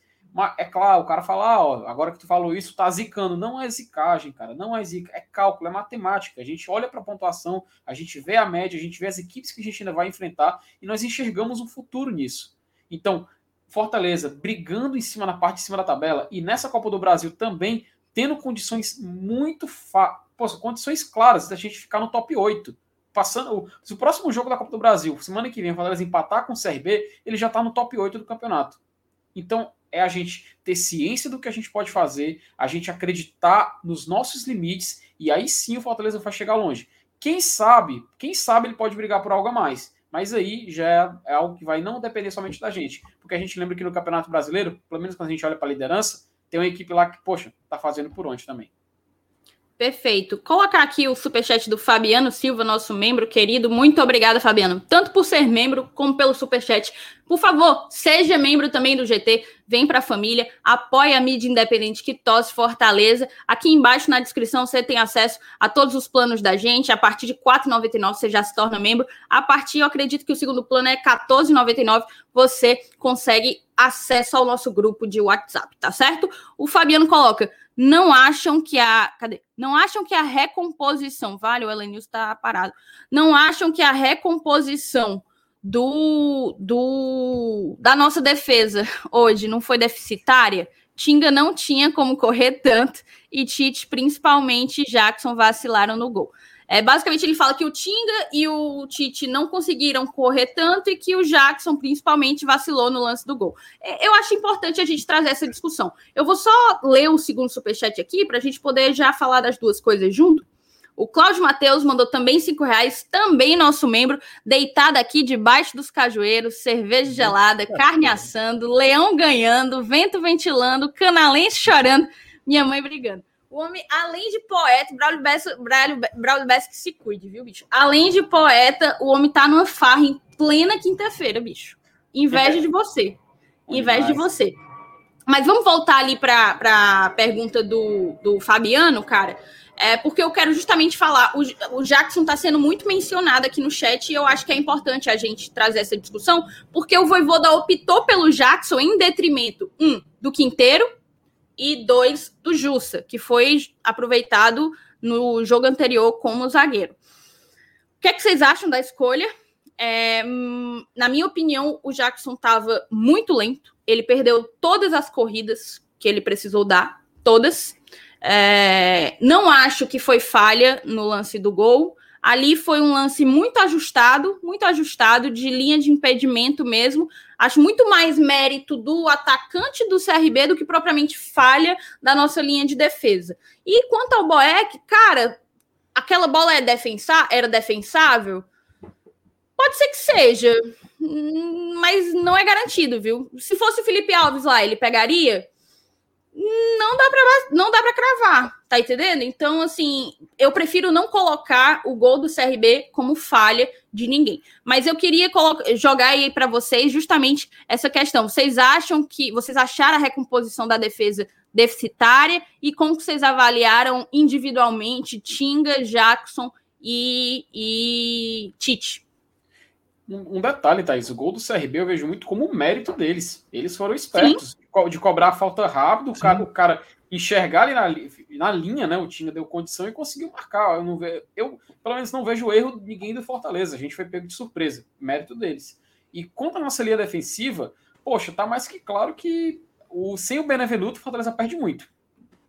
É claro, o cara fala, ah, ó, agora que tu falou isso, tá zicando. Não é zicagem, cara. Não é zica. É cálculo, é matemática. A gente olha para a pontuação, a gente vê a média, a gente vê as equipes que a gente ainda vai enfrentar e nós enxergamos um futuro nisso. Então, Fortaleza brigando em cima na parte de cima da tabela e nessa Copa do Brasil também tendo condições muito fa... Condições claras da gente ficar no top 8. Passando, se o próximo jogo da Copa do Brasil, semana que vem, o Fortaleza empatar com o CRB, ele já está no top 8 do campeonato. Então, é a gente ter ciência do que a gente pode fazer, a gente acreditar nos nossos limites e aí sim o Fortaleza vai chegar longe. Quem sabe, quem sabe ele pode brigar por algo a mais. Mas aí já é algo que vai não depender somente da gente. Porque a gente lembra que no Campeonato Brasileiro, pelo menos quando a gente olha para a liderança, tem uma equipe lá que, poxa, tá fazendo por onde também. Perfeito. Colocar aqui o superchat do Fabiano Silva, nosso membro querido. Muito obrigada, Fabiano. Tanto por ser membro, como pelo superchat. Por favor, seja membro também do GT. Vem para a família, apoie a mídia independente que tosse Fortaleza. Aqui embaixo na descrição você tem acesso a todos os planos da gente. A partir de R$ 4,99 você já se torna membro. A partir, eu acredito que o segundo plano é R$ 14,99. Você consegue acesso ao nosso grupo de WhatsApp, tá certo? O Fabiano coloca não acham que a. Cadê? Não acham que a recomposição. Vale, o Elenilson está parado. Não acham que a recomposição do, do da nossa defesa hoje não foi deficitária? Tinga não tinha como correr tanto e Tite, principalmente Jackson, vacilaram no gol. É, basicamente, ele fala que o Tinga e o Tite não conseguiram correr tanto e que o Jackson, principalmente, vacilou no lance do gol. É, eu acho importante a gente trazer essa discussão. Eu vou só ler o segundo superchat aqui para a gente poder já falar das duas coisas junto. O Cláudio Matheus mandou também cinco reais, também nosso membro, deitado aqui debaixo dos cajueiros, cerveja gelada, carne assando, leão ganhando, vento ventilando, canalense chorando, minha mãe brigando. O homem, além de poeta, Braulio Bessa, Braulio, Braulio Bessa que se cuide, viu, bicho? Além de poeta, o homem tá numa farra em plena quinta-feira, bicho. Inveja de você. Inveja de você. Mas vamos voltar ali para a pergunta do, do Fabiano, cara. É porque eu quero justamente falar. O, o Jackson está sendo muito mencionado aqui no chat e eu acho que é importante a gente trazer essa discussão, porque o Voivoda optou pelo Jackson em detrimento, um, do Quinteiro, e dois do Jussa, que foi aproveitado no jogo anterior como zagueiro. O que, é que vocês acham da escolha? É, na minha opinião, o Jackson estava muito lento. Ele perdeu todas as corridas que ele precisou dar, todas. É, não acho que foi falha no lance do gol. Ali foi um lance muito ajustado, muito ajustado, de linha de impedimento mesmo. Acho muito mais mérito do atacante do CRB do que propriamente falha da nossa linha de defesa. E quanto ao Boeck, cara, aquela bola é defensa era defensável? Pode ser que seja, mas não é garantido, viu? Se fosse o Felipe Alves lá, ele pegaria? não dá para não dá para cravar, tá entendendo? Então, assim, eu prefiro não colocar o gol do CRB como falha de ninguém. Mas eu queria jogar aí para vocês justamente essa questão. Vocês acham que vocês acharam a recomposição da defesa deficitária e como vocês avaliaram individualmente Tinga, Jackson e, e Tite? Um, detalhe, Thaís, o gol do CRB eu vejo muito como mérito deles. Eles foram espertos. Sim de cobrar a falta rápido, o cara, o cara, enxergar ali na, na linha, né? O time deu condição e conseguiu marcar. Eu, não ve, eu, pelo menos, não vejo erro de ninguém do Fortaleza. A gente foi pego de surpresa, mérito deles. E contra a nossa linha defensiva, poxa, tá mais que claro que o, sem o Benevenuto, o Fortaleza perde muito.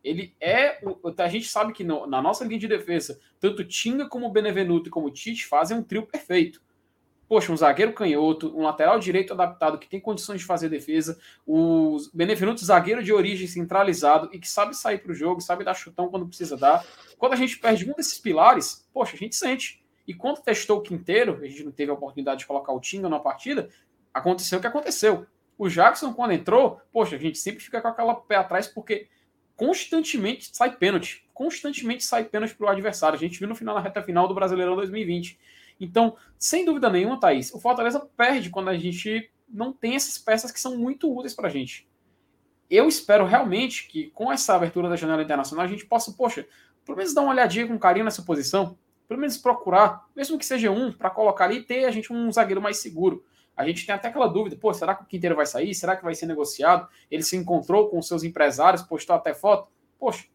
Ele é. A gente sabe que no, na nossa linha de defesa, tanto Tinga como Benevenuto e como Tite fazem um trio perfeito. Poxa, um zagueiro canhoto, um lateral direito adaptado que tem condições de fazer defesa, o Benevenuto zagueiro de origem centralizado e que sabe sair para o jogo, sabe dar chutão quando precisa dar. Quando a gente perde um desses pilares, poxa, a gente sente. E quando testou o Quinteiro, a gente não teve a oportunidade de colocar o Tinga na partida, aconteceu o que aconteceu. O Jackson, quando entrou, poxa, a gente sempre fica com aquela pé atrás, porque constantemente sai pênalti. Constantemente sai pênalti para o adversário. A gente viu no final, na reta final do Brasileirão 2020. Então, sem dúvida nenhuma, Thaís, o Fortaleza perde quando a gente não tem essas peças que são muito úteis para a gente. Eu espero realmente que com essa abertura da janela internacional a gente possa, poxa, pelo menos dar uma olhadinha com carinho nessa posição, pelo menos procurar, mesmo que seja um, para colocar ali e ter a gente um zagueiro mais seguro. A gente tem até aquela dúvida, pô, será que o Quinteiro vai sair? Será que vai ser negociado? Ele se encontrou com seus empresários, postou até foto. Poxa,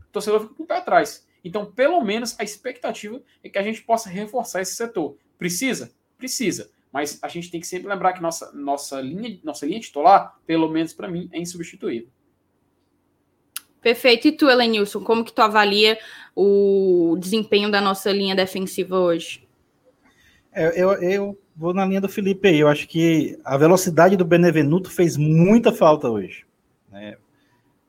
o torcedor fica com o pé atrás. Então, pelo menos, a expectativa é que a gente possa reforçar esse setor. Precisa? Precisa. Mas a gente tem que sempre lembrar que nossa, nossa, linha, nossa linha titular, pelo menos para mim, é insubstituível. Perfeito. E tu, Elenilson, como que tu avalia o desempenho da nossa linha defensiva hoje? É, eu, eu vou na linha do Felipe aí. Eu acho que a velocidade do Benevenuto fez muita falta hoje. Né?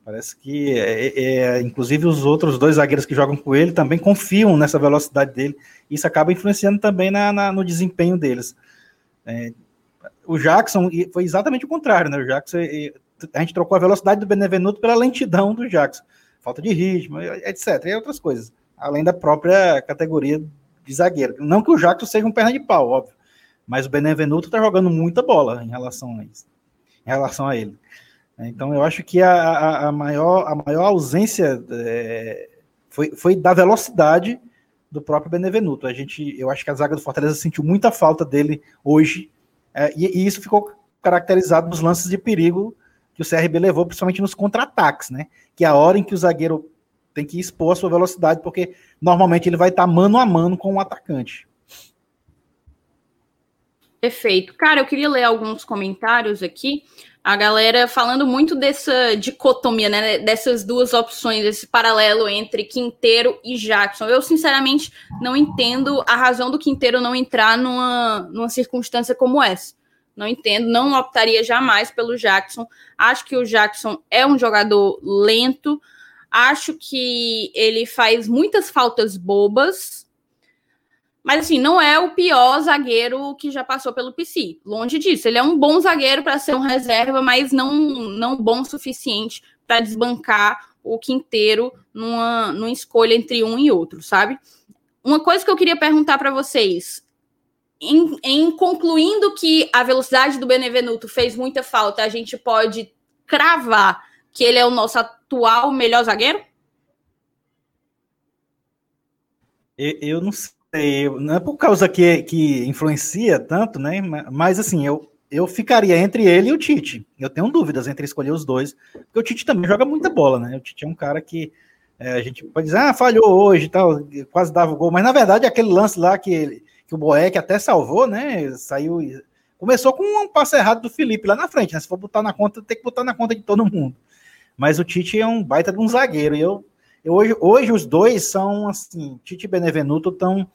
Parece que, é, é, inclusive, os outros dois zagueiros que jogam com ele também confiam nessa velocidade dele. Isso acaba influenciando também na, na no desempenho deles. É, o Jackson foi exatamente o contrário, né? O Jackson, a gente trocou a velocidade do Benevenuto pela lentidão do Jackson. Falta de ritmo, etc. E outras coisas. Além da própria categoria de zagueiro. Não que o Jackson seja um perna de pau, óbvio. Mas o Benevenuto está jogando muita bola em relação a isso. Em relação a ele. Então, eu acho que a, a, maior, a maior ausência é, foi, foi da velocidade do próprio Benevenuto. A gente, eu acho que a zaga do Fortaleza sentiu muita falta dele hoje, é, e, e, isso ficou caracterizado nos lances de perigo que o CRB levou, principalmente nos contra-ataques, né? Que é a hora em que o zagueiro tem que expor a sua velocidade, porque normalmente ele vai estar mano a mano com o atacante. Perfeito. Cara, eu queria ler alguns comentários aqui a galera falando muito dessa dicotomia, né? Dessas duas opções, esse paralelo entre Quinteiro e Jackson. Eu, sinceramente, não entendo a razão do Quinteiro não entrar numa, numa circunstância como essa. Não entendo, não optaria jamais pelo Jackson. Acho que o Jackson é um jogador lento. Acho que ele faz muitas faltas bobas, mas assim, não é o pior zagueiro que já passou pelo PC. Longe disso. Ele é um bom zagueiro para ser um reserva, mas não, não bom o suficiente para desbancar o quinteiro numa, numa escolha entre um e outro, sabe? Uma coisa que eu queria perguntar para vocês. Em, em, concluindo que a velocidade do Benevenuto fez muita falta, a gente pode cravar que ele é o nosso atual melhor zagueiro? Eu, eu não sei não é por causa que, que influencia tanto, né? Mas assim, eu, eu ficaria entre ele e o Tite. Eu tenho dúvidas entre escolher os dois, porque o Tite também joga muita bola, né? O Tite é um cara que é, a gente pode dizer, ah, falhou hoje e tal, quase dava o gol, mas na verdade aquele lance lá que, ele, que o Boeck até salvou, né? Saiu. Começou com um passo errado do Felipe lá na frente, né? Se for botar na conta, tem que botar na conta de todo mundo. Mas o Tite é um baita de um zagueiro, e eu, eu hoje, hoje os dois são assim, Tite e Benevenuto estão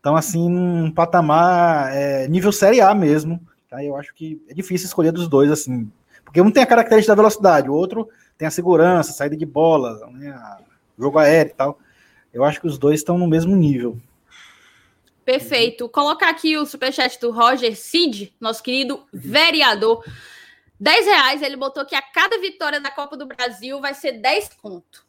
então, assim, um patamar é, nível Série A mesmo. Tá? Eu acho que é difícil escolher dos dois, assim. Porque um tem a característica da velocidade, o outro tem a segurança, saída de bola, né, jogo aéreo e tal. Eu acho que os dois estão no mesmo nível. Perfeito. Colocar aqui o superchat do Roger Cid, nosso querido vereador. 10 reais, ele botou que a cada vitória da Copa do Brasil vai ser 10 conto.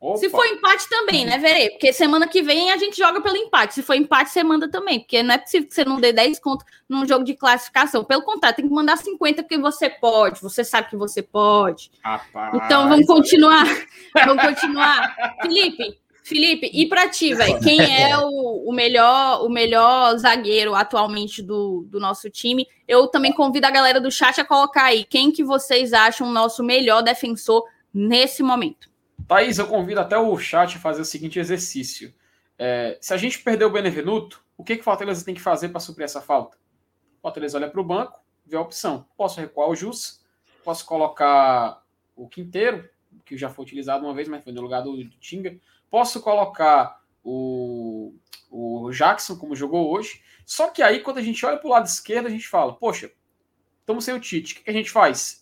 Opa. Se for empate também, né, Verê? Porque semana que vem a gente joga pelo empate. Se for empate, você manda também. Porque não é possível que você não dê 10 conto num jogo de classificação. Pelo contrário, tem que mandar 50 porque você pode. Você sabe que você pode. Rapaz. Então vamos continuar. vamos continuar. Felipe, Felipe, e para ti, velho? Quem é o, o, melhor o melhor zagueiro atualmente do, do nosso time? Eu também convido a galera do chat a colocar aí quem que vocês acham o nosso melhor defensor nesse momento. Thaís, eu convido até o chat a fazer o seguinte exercício. É, se a gente perder o Benevenuto, o que, que o Fortaleza tem que fazer para suprir essa falta? O Fortaleza olha para o banco, vê a opção. Posso recuar o Jus, posso colocar o Quinteiro, que já foi utilizado uma vez, mas foi no lugar do, do Tinga. Posso colocar o, o Jackson, como jogou hoje. Só que aí, quando a gente olha para o lado esquerdo, a gente fala: Poxa, estamos sem o Tite, o que, que a gente faz?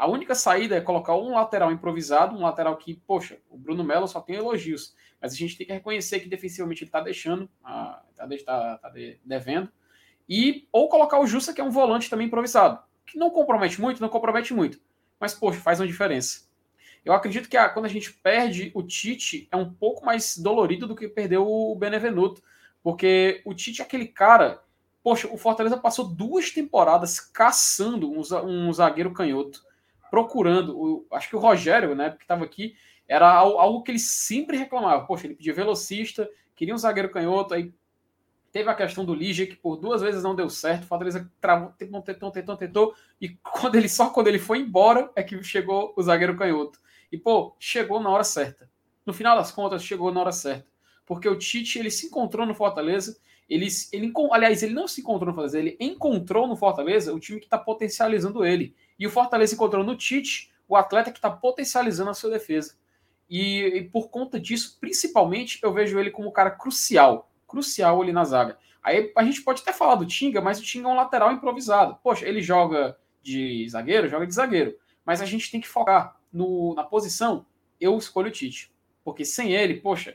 A única saída é colocar um lateral improvisado, um lateral que, poxa, o Bruno Melo só tem elogios, mas a gente tem que reconhecer que defensivamente ele está deixando, está tá, tá devendo, e ou colocar o Justa, que é um volante também improvisado, que não compromete muito, não compromete muito, mas, poxa, faz uma diferença. Eu acredito que a, quando a gente perde o Tite, é um pouco mais dolorido do que perder o Benevenuto. Porque o Tite é aquele cara. Poxa, o Fortaleza passou duas temporadas caçando um, um zagueiro canhoto, procurando. O, acho que o Rogério, né, que estava aqui, era algo que ele sempre reclamava. Poxa, ele pedia velocista, queria um zagueiro canhoto, aí teve a questão do Ligia, que por duas vezes não deu certo. O Fortaleza travou, tentou, tentou, tentou, tentou, e quando ele, só quando ele foi embora é que chegou o zagueiro canhoto. E, pô, chegou na hora certa. No final das contas, chegou na hora certa. Porque o Tite, ele se encontrou no Fortaleza. Ele, ele, aliás, ele não se encontrou no Fortaleza, ele encontrou no Fortaleza o time que está potencializando ele. E o Fortaleza encontrou no Tite o atleta que está potencializando a sua defesa. E, e, por conta disso, principalmente, eu vejo ele como um cara crucial. Crucial ali na zaga. Aí a gente pode até falar do Tinga, mas o Tinga é um lateral improvisado. Poxa, ele joga de zagueiro, joga de zagueiro. Mas a gente tem que focar no, na posição, eu escolho o Tite. Porque sem ele, poxa,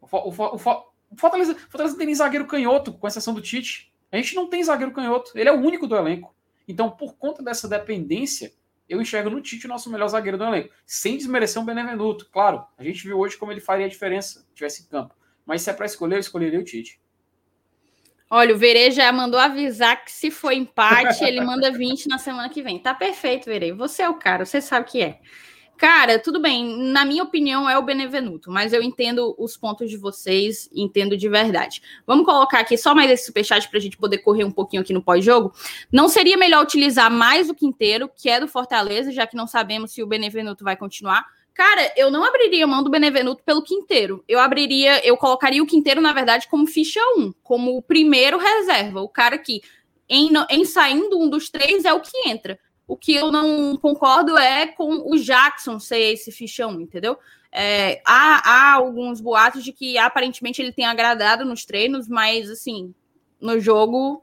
o, o, o, o Fortaleza, Fortaleza não tem nem zagueiro canhoto, com exceção do Tite. A gente não tem zagueiro canhoto, ele é o único do elenco. Então, por conta dessa dependência, eu enxergo no Tite o nosso melhor zagueiro do elenco. Sem desmerecer um Benevenuto. Claro, a gente viu hoje como ele faria a diferença se tivesse em campo. Mas se é para escolher, eu escolheria o Tite. Olha, o Verê já mandou avisar que se for empate, ele manda 20 na semana que vem. Tá perfeito, Verê. Você é o cara, você sabe que é. Cara, tudo bem. Na minha opinião, é o Benevenuto, mas eu entendo os pontos de vocês, entendo de verdade. Vamos colocar aqui só mais esse superchat para a gente poder correr um pouquinho aqui no pós-jogo. Não seria melhor utilizar mais o Quinteiro, que é do Fortaleza, já que não sabemos se o Benevenuto vai continuar? Cara, eu não abriria mão do Benevenuto pelo Quinteiro. Eu abriria, eu colocaria o Quinteiro, na verdade, como ficha 1, como o primeiro reserva. O cara que, em, em saindo um dos três, é o que entra. O que eu não concordo é com o Jackson ser esse ficha 1, entendeu? É, há, há alguns boatos de que aparentemente ele tem agradado nos treinos, mas assim, no jogo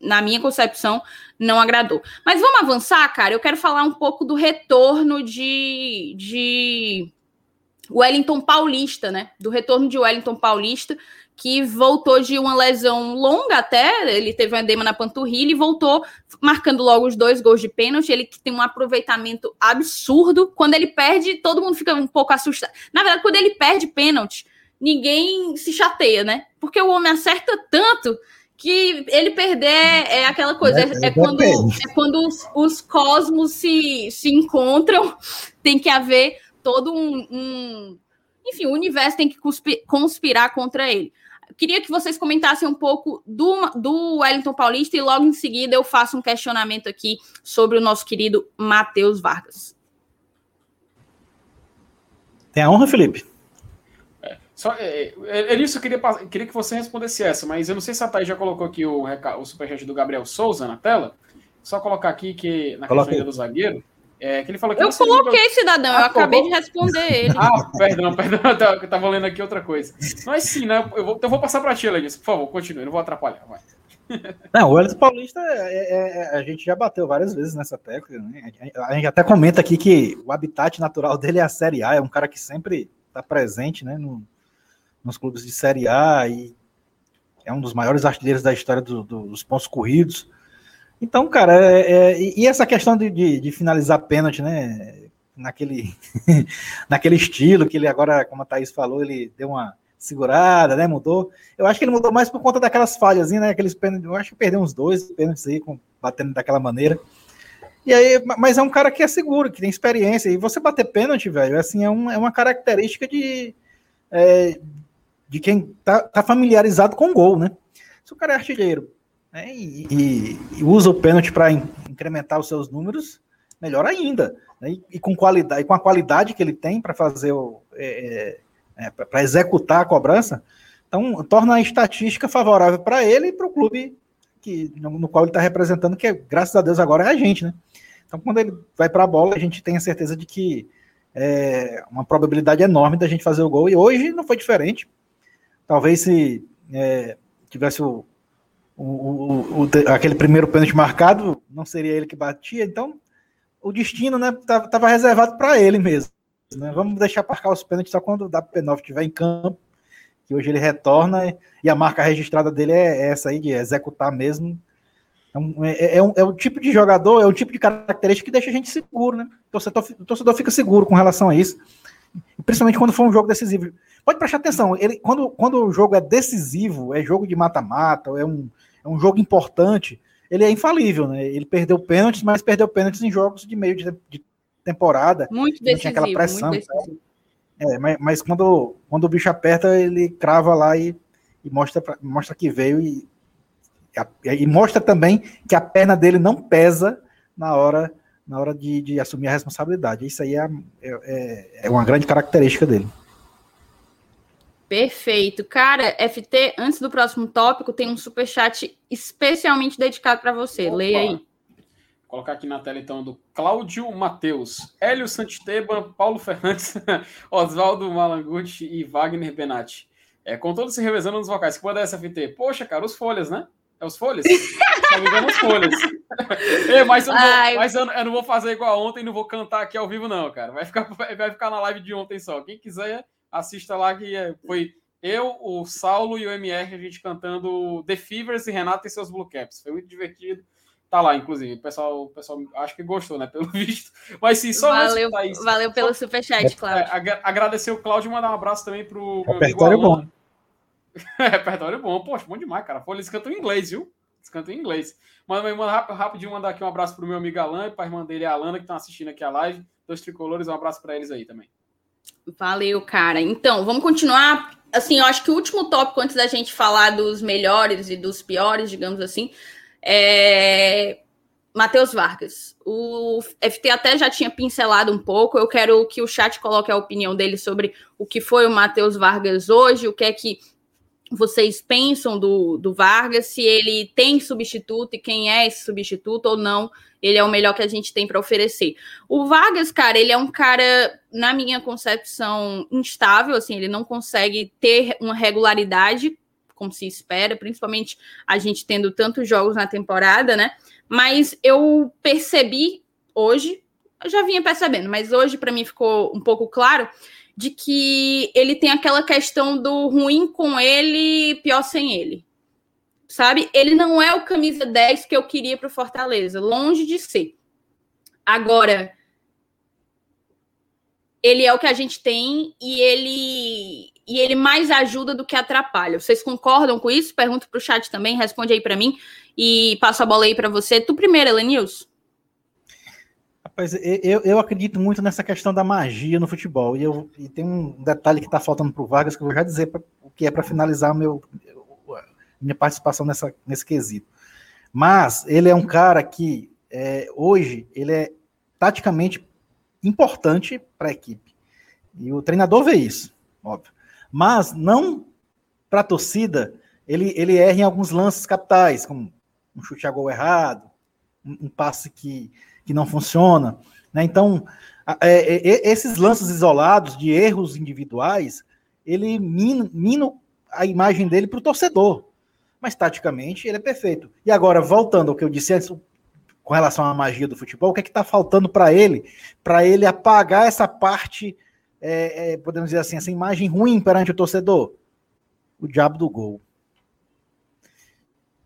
na minha concepção, não agradou. Mas vamos avançar, cara. Eu quero falar um pouco do retorno de, de Wellington Paulista, né? Do retorno de Wellington Paulista, que voltou de uma lesão longa até, ele teve um edema na panturrilha e voltou marcando logo os dois gols de pênalti. Ele tem um aproveitamento absurdo. Quando ele perde, todo mundo fica um pouco assustado. Na verdade, quando ele perde pênalti, ninguém se chateia, né? Porque o homem acerta tanto que ele perder é aquela coisa, é, é quando, é quando os, os, cosmos se, se encontram, tem que haver todo um, um Enfim, o universo tem que conspirar contra ele. Queria que vocês comentassem um pouco do, do Wellington Paulista e logo em seguida eu faço um questionamento aqui sobre o nosso querido Matheus Vargas. Tem a honra, Felipe? Só, é, é, é eu queria, queria que você respondesse essa, mas eu não sei se a Thaís já colocou aqui o, o superchat do Gabriel Souza na tela. Só colocar aqui que na questão do zagueiro. É, que ele falou que eu coloquei, cidadão, ah, eu acabei de responder ele. Ah, perdão, perdão, eu tava lendo aqui outra coisa. Mas sim, né? Eu vou, eu vou passar para ti, Lenis, por favor, continue, não vou atrapalhar. Vai. Não, o Wellington Paulista, é, é, é, a gente já bateu várias vezes nessa tecla. Né? A gente até comenta aqui que o habitat natural dele é a Série A, é um cara que sempre está presente né, no, nos clubes de Série A e é um dos maiores artilheiros da história do, do, dos pontos corridos. Então, cara, é, é, e essa questão de, de, de, finalizar pênalti, né? Naquele, naquele estilo que ele agora, como a Thaís falou, ele deu uma segurada, né? Mudou. Eu acho que ele mudou mais por conta daquelas falhas, né? Aqueles pênaltis, eu acho que perdeu uns dois pênaltis aí, com, batendo daquela maneira. E aí, mas é um cara que é seguro, que tem experiência. E você bater pênalti, velho, assim, é, um, é uma característica de, é, de quem tá, tá familiarizado com o gol, né? Se o cara é artilheiro né, e, e, usa o pênalti para in, incrementar os seus números, melhor ainda. Né? E, e, com qualidade, e com a qualidade que ele tem para fazer. É, é, é para executar a cobrança, então torna a estatística favorável para ele e para o clube que, no, no qual ele está representando, que é, graças a Deus agora é a gente, né? Então, quando ele vai para a bola, a gente tem a certeza de que é, uma probabilidade enorme da gente fazer o gol. E hoje não foi diferente. Talvez se é, tivesse o, o, o, o, aquele primeiro pênalti marcado, não seria ele que batia. Então, o destino né, estava reservado para ele mesmo. Né? Vamos deixar marcar os pênaltis só quando o WP9 estiver em campo, que hoje ele retorna e a marca registrada dele é essa aí, de executar mesmo. Então, é, é, um, é um tipo de jogador, é um tipo de característica que deixa a gente seguro, né? O torcedor, o torcedor fica seguro com relação a isso. Principalmente quando for um jogo decisivo. Pode prestar atenção, ele, quando, quando o jogo é decisivo, é jogo de mata-mata, é um, é um jogo importante, ele é infalível, né? Ele perdeu pênaltis, mas perdeu pênaltis em jogos de meio de, de temporada. Muito decisivo, tinha aquela pressão. É, mas, mas, quando, quando o bicho aperta, ele crava lá e, e mostra, mostra que veio e, e mostra também que a perna dele não pesa na hora na hora de, de assumir a responsabilidade. Isso aí é, é, é uma grande característica dele. Perfeito. Cara, FT, antes do próximo tópico, tem um super chat especialmente dedicado para você. Opa. Leia aí. Vou colocar aqui na tela então do Cláudio Matheus, Hélio Santisteban, Paulo Fernandes, Oswaldo Malangucci e Wagner Benatti. É, com todos se revezando nos vocais. Que banda é essa FT? Poxa, cara, os folhas, né? É os folhas? Se me engano, os folhas. é, mas eu não, vou, mas eu, eu não vou fazer igual ontem, não vou cantar aqui ao vivo, não, cara. Vai ficar, vai ficar na live de ontem só. Quem quiser assista lá que é, foi eu, o Saulo e o MR, a gente cantando The Fevers e Renato e seus Blue Caps. Foi muito divertido. Tá lá, inclusive. O pessoal, o pessoal acho que gostou, né? Pelo visto. Mas sim, só valeu, isso, valeu pelo superchat, Cláudio. É, agradecer o Cláudio e mandar um abraço também pro Repertório bom. Repertório bom. Poxa, bom demais, cara. Pô, eles cantam em inglês, viu? Eles cantam em inglês. Manda, manda rapidinho mandar aqui um abraço pro meu amigo Alan e pra irmã dele, a Alana, que estão assistindo aqui a live. Dois tricolores, um abraço para eles aí também. Valeu, cara. Então, vamos continuar. Assim, eu acho que o último tópico, antes da gente falar dos melhores e dos piores, digamos assim, é Matheus Vargas. O FT até já tinha pincelado um pouco. Eu quero que o chat coloque a opinião dele sobre o que foi o Matheus Vargas hoje, o que é que vocês pensam do, do Vargas, se ele tem substituto e quem é esse substituto ou não, ele é o melhor que a gente tem para oferecer. O Vargas, cara, ele é um cara, na minha concepção, instável, assim, ele não consegue ter uma regularidade como se espera, principalmente a gente tendo tantos jogos na temporada, né? Mas eu percebi hoje, eu já vinha percebendo, mas hoje para mim ficou um pouco claro de que ele tem aquela questão do ruim com ele, pior sem ele. Sabe? Ele não é o camisa 10 que eu queria para o Fortaleza, longe de ser. Agora, ele é o que a gente tem e ele e ele mais ajuda do que atrapalha. Vocês concordam com isso? Pergunto para o chat também, responde aí para mim e passo a bola aí para você. Tu primeiro, Elenils. Rapaz, eu, eu acredito muito nessa questão da magia no futebol. E, eu, e tem um detalhe que está faltando para o Vargas que eu vou já dizer pra, o que é para finalizar meu, minha participação nessa, nesse quesito. Mas ele é um cara que é, hoje ele é taticamente importante para a equipe. E o treinador vê isso, óbvio. Mas não para a torcida, ele, ele erra em alguns lances capitais, como um chute a gol errado, um, um passe que que não funciona. Né? Então, é, é, esses lances isolados de erros individuais, ele mina, mina a imagem dele para o torcedor. Mas, taticamente, ele é perfeito. E agora, voltando ao que eu disse antes, com relação à magia do futebol, o que é está faltando para ele? Para ele apagar essa parte, é, é, podemos dizer assim, essa imagem ruim perante o torcedor? O diabo do gol.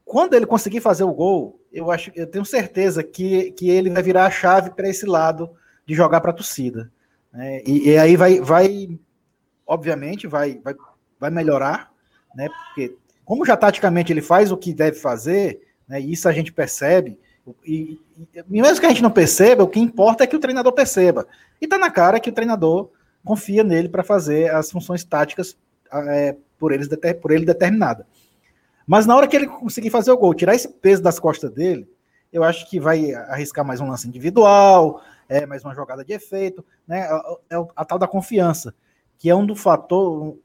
Quando ele conseguir fazer o gol, eu acho, eu tenho certeza que, que ele vai virar a chave para esse lado de jogar para a torcida. Né? E, e, aí vai, vai obviamente, vai, vai, vai melhorar, né? Porque como já taticamente ele faz o que deve fazer, né? Isso a gente percebe. E, e, mesmo que a gente não perceba, o que importa é que o treinador perceba. E tá na cara que o treinador confia nele para fazer as funções táticas é, por, eles, por ele determinada. Mas na hora que ele conseguir fazer o gol, tirar esse peso das costas dele, eu acho que vai arriscar mais um lance individual, é, mais uma jogada de efeito, né? É, é a tal da confiança, que é um, do fator,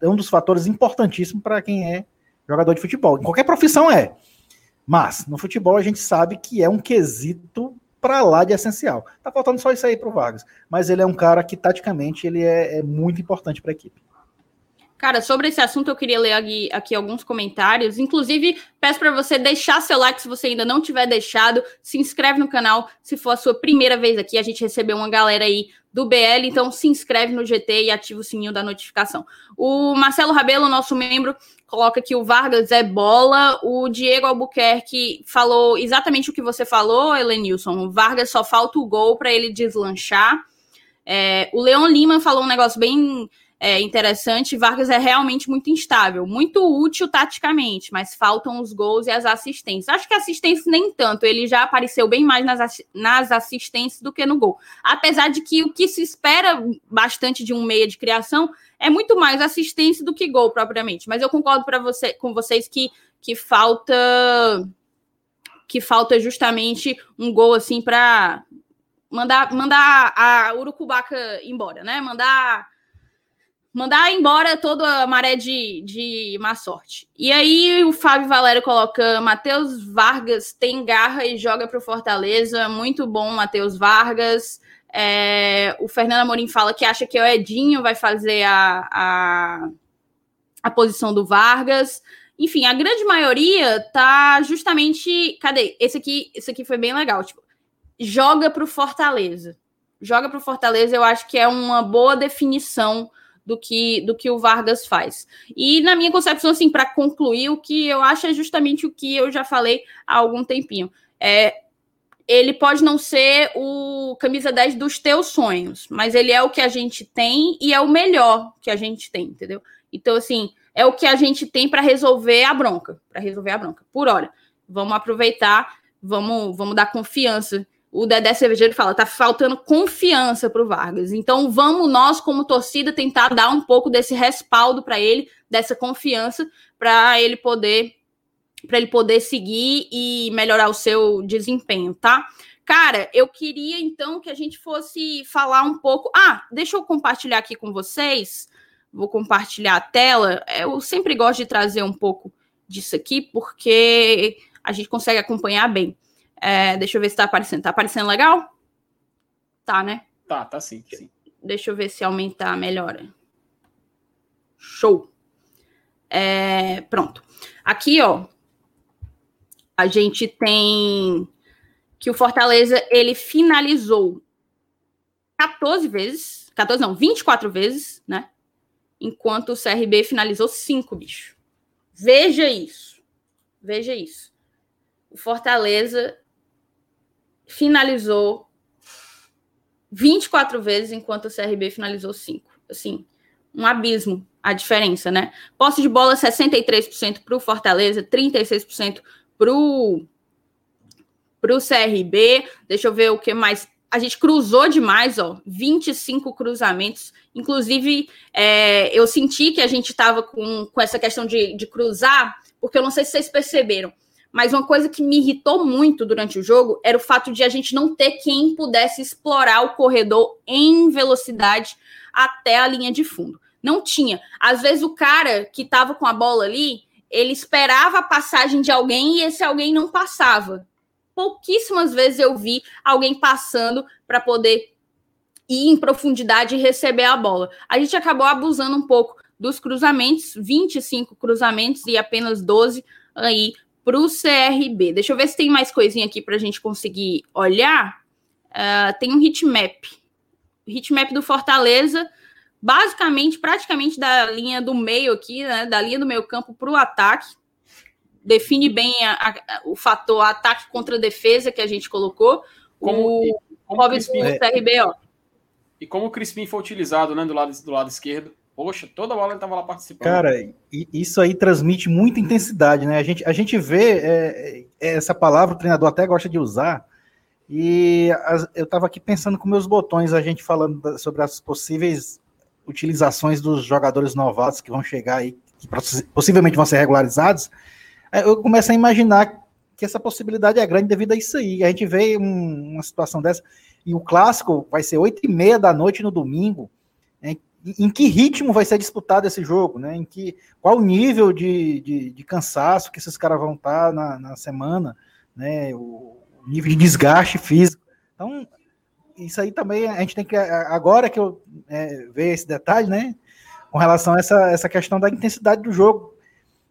é um dos fatores importantíssimos para quem é jogador de futebol. Em qualquer profissão é. Mas no futebol a gente sabe que é um quesito para lá de essencial. Tá faltando só isso aí pro Vargas, mas ele é um cara que taticamente ele é, é muito importante para a equipe. Cara, sobre esse assunto eu queria ler aqui, aqui alguns comentários. Inclusive, peço para você deixar seu like se você ainda não tiver deixado. Se inscreve no canal se for a sua primeira vez aqui. A gente recebeu uma galera aí do BL, então se inscreve no GT e ativa o sininho da notificação. O Marcelo Rabelo, nosso membro, coloca que o Vargas é bola. O Diego Albuquerque falou exatamente o que você falou, Helenilson. O Vargas só falta o gol para ele deslanchar. É, o Leon Lima falou um negócio bem é, interessante. Vargas é realmente muito instável, muito útil taticamente, mas faltam os gols e as assistências. Acho que assistência nem tanto, ele já apareceu bem mais nas, nas assistências do que no gol. Apesar de que o que se espera bastante de um meia de criação é muito mais assistência do que gol propriamente. Mas eu concordo para você, com vocês que, que falta que falta justamente um gol assim para mandar mandar a Urucubaca embora, né? Mandar mandar embora toda a maré de, de má sorte. E aí o Fábio Valério coloca: Matheus Vargas tem garra e joga para o Fortaleza. Muito bom, Matheus Vargas. É, o Fernando Amorim fala que acha que o Edinho vai fazer a, a, a posição do Vargas. Enfim, a grande maioria tá justamente. Cadê? Esse aqui, esse aqui foi bem legal. Tipo, joga para o Fortaleza. Joga para o Fortaleza, eu acho que é uma boa definição do que do que o Vargas faz. E na minha concepção, assim, para concluir, o que eu acho é justamente o que eu já falei há algum tempinho. É, ele pode não ser o camisa 10 dos teus sonhos, mas ele é o que a gente tem e é o melhor que a gente tem, entendeu? Então, assim, é o que a gente tem para resolver a bronca, para resolver a bronca. Por hora, vamos aproveitar, vamos, vamos dar confiança o Dedé Cervejeiro fala, tá faltando confiança para o Vargas. Então vamos nós, como torcida, tentar dar um pouco desse respaldo para ele, dessa confiança, para ele poder para ele poder seguir e melhorar o seu desempenho, tá? Cara, eu queria então que a gente fosse falar um pouco. Ah, deixa eu compartilhar aqui com vocês. Vou compartilhar a tela. Eu sempre gosto de trazer um pouco disso aqui, porque a gente consegue acompanhar bem. É, deixa eu ver se tá aparecendo. Tá aparecendo legal? Tá, né? Tá, tá sim, sim. Deixa eu ver se aumentar melhora. Show. É, pronto. Aqui, ó, a gente tem que o Fortaleza ele finalizou 14 vezes, 14 não, 24 vezes, né? Enquanto o CRB finalizou 5, bicho. Veja isso. Veja isso. O Fortaleza finalizou 24 vezes, enquanto o CRB finalizou 5. Assim, um abismo a diferença, né? Posse de bola 63% para o Fortaleza, 36% para o CRB. Deixa eu ver o que mais. A gente cruzou demais, ó, 25 cruzamentos. Inclusive, é, eu senti que a gente estava com, com essa questão de, de cruzar, porque eu não sei se vocês perceberam. Mas uma coisa que me irritou muito durante o jogo era o fato de a gente não ter quem pudesse explorar o corredor em velocidade até a linha de fundo. Não tinha. Às vezes o cara que estava com a bola ali, ele esperava a passagem de alguém e esse alguém não passava. Pouquíssimas vezes eu vi alguém passando para poder ir em profundidade e receber a bola. A gente acabou abusando um pouco dos cruzamentos, 25 cruzamentos e apenas 12 aí para o CRB. Deixa eu ver se tem mais coisinha aqui para a gente conseguir olhar. Uh, tem um hitmap. Hitmap do Fortaleza, basicamente, praticamente da linha do meio aqui, né, da linha do meio campo para o ataque. Define bem a, a, o fator ataque contra defesa que a gente colocou. Como, o como Crispim, do CRB, ó. E como o Crispim foi utilizado né, do, lado, do lado esquerdo. Poxa, toda bola ele estava lá participando. Cara, isso aí transmite muita intensidade, né? A gente, a gente vê é, é essa palavra, o treinador até gosta de usar. E as, eu estava aqui pensando com meus botões, a gente falando sobre as possíveis utilizações dos jogadores novatos que vão chegar aí, que possivelmente vão ser regularizados. É, eu começo a imaginar que essa possibilidade é grande devido a isso aí. A gente vê um, uma situação dessa. E o clássico vai ser oito e meia da noite no domingo em que ritmo vai ser disputado esse jogo, né? Em que qual o nível de, de, de cansaço que esses caras vão estar na, na semana, né? O, nível de desgaste físico. Então, isso aí também a gente tem que, agora que eu é, ver esse detalhe, né, com relação a essa, essa questão da intensidade do jogo.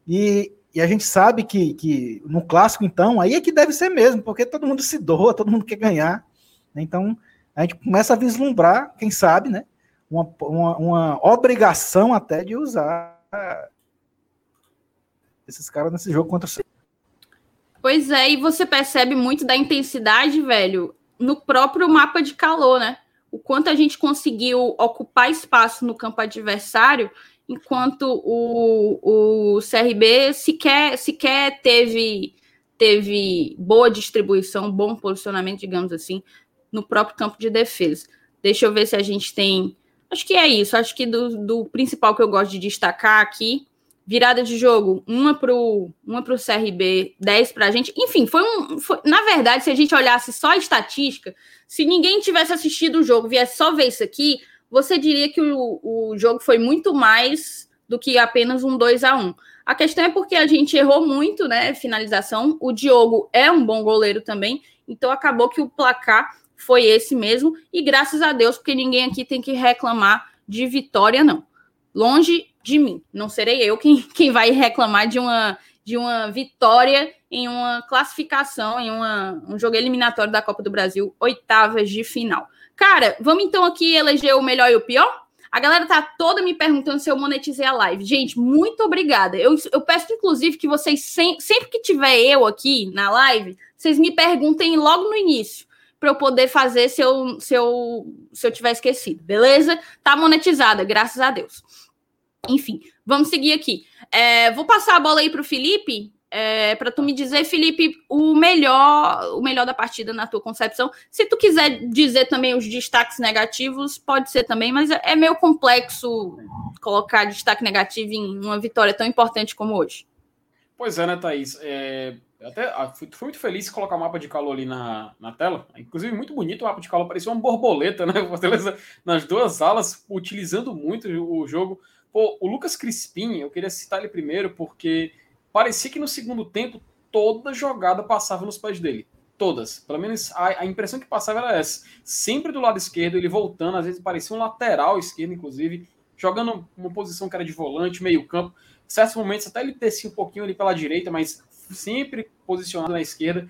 E, e a gente sabe que, que no clássico, então, aí é que deve ser mesmo, porque todo mundo se doa, todo mundo quer ganhar. Né? Então, a gente começa a vislumbrar, quem sabe, né, uma, uma, uma obrigação até de usar esses caras nesse jogo contra o Pois é, e você percebe muito da intensidade, velho, no próprio mapa de calor, né? O quanto a gente conseguiu ocupar espaço no campo adversário, enquanto o, o CRB sequer, sequer teve, teve boa distribuição, bom posicionamento, digamos assim, no próprio campo de defesa. Deixa eu ver se a gente tem. Acho que é isso. Acho que do, do principal que eu gosto de destacar aqui virada de jogo, uma pro, uma pro CRB, 10 pra gente. Enfim, foi um. Foi, na verdade, se a gente olhasse só a estatística, se ninguém tivesse assistido o jogo, viesse só ver isso aqui, você diria que o, o jogo foi muito mais do que apenas um 2 a 1 A questão é porque a gente errou muito, né? Finalização. O Diogo é um bom goleiro também, então acabou que o placar foi esse mesmo. E graças a Deus, porque ninguém aqui tem que reclamar de vitória, não. Longe de mim. Não serei eu quem, quem vai reclamar de uma, de uma vitória em uma classificação, em uma, um jogo eliminatório da Copa do Brasil, oitavas de final. Cara, vamos então aqui eleger o melhor e o pior? A galera tá toda me perguntando se eu monetizei a live. Gente, muito obrigada. Eu, eu peço, inclusive, que vocês, sem, sempre que tiver eu aqui na live, vocês me perguntem logo no início para eu poder fazer se eu, se, eu, se eu tiver esquecido, beleza? Tá monetizada, graças a Deus. Enfim, vamos seguir aqui. É, vou passar a bola aí para o Felipe, é, para tu me dizer, Felipe, o melhor, o melhor da partida na tua concepção. Se tu quiser dizer também os destaques negativos, pode ser também, mas é, é meio complexo colocar destaque negativo em uma vitória tão importante como hoje. Pois é, né, Thaís? É, até ah, fui, fui, muito feliz em colocar o mapa de calor ali na, na tela. Inclusive, muito bonito o mapa de calor, parecia uma borboleta, né? Nas duas salas, utilizando muito o jogo. Pô, o Lucas Crispim, eu queria citar ele primeiro porque parecia que no segundo tempo toda jogada passava nos pés dele. Todas. Pelo menos a, a, impressão que passava era essa. Sempre do lado esquerdo, ele voltando, às vezes parecia um lateral esquerdo, inclusive, jogando uma posição que era de volante, meio campo. Em certos momentos até ele descia um pouquinho ali pela direita, mas sempre posicionado na esquerda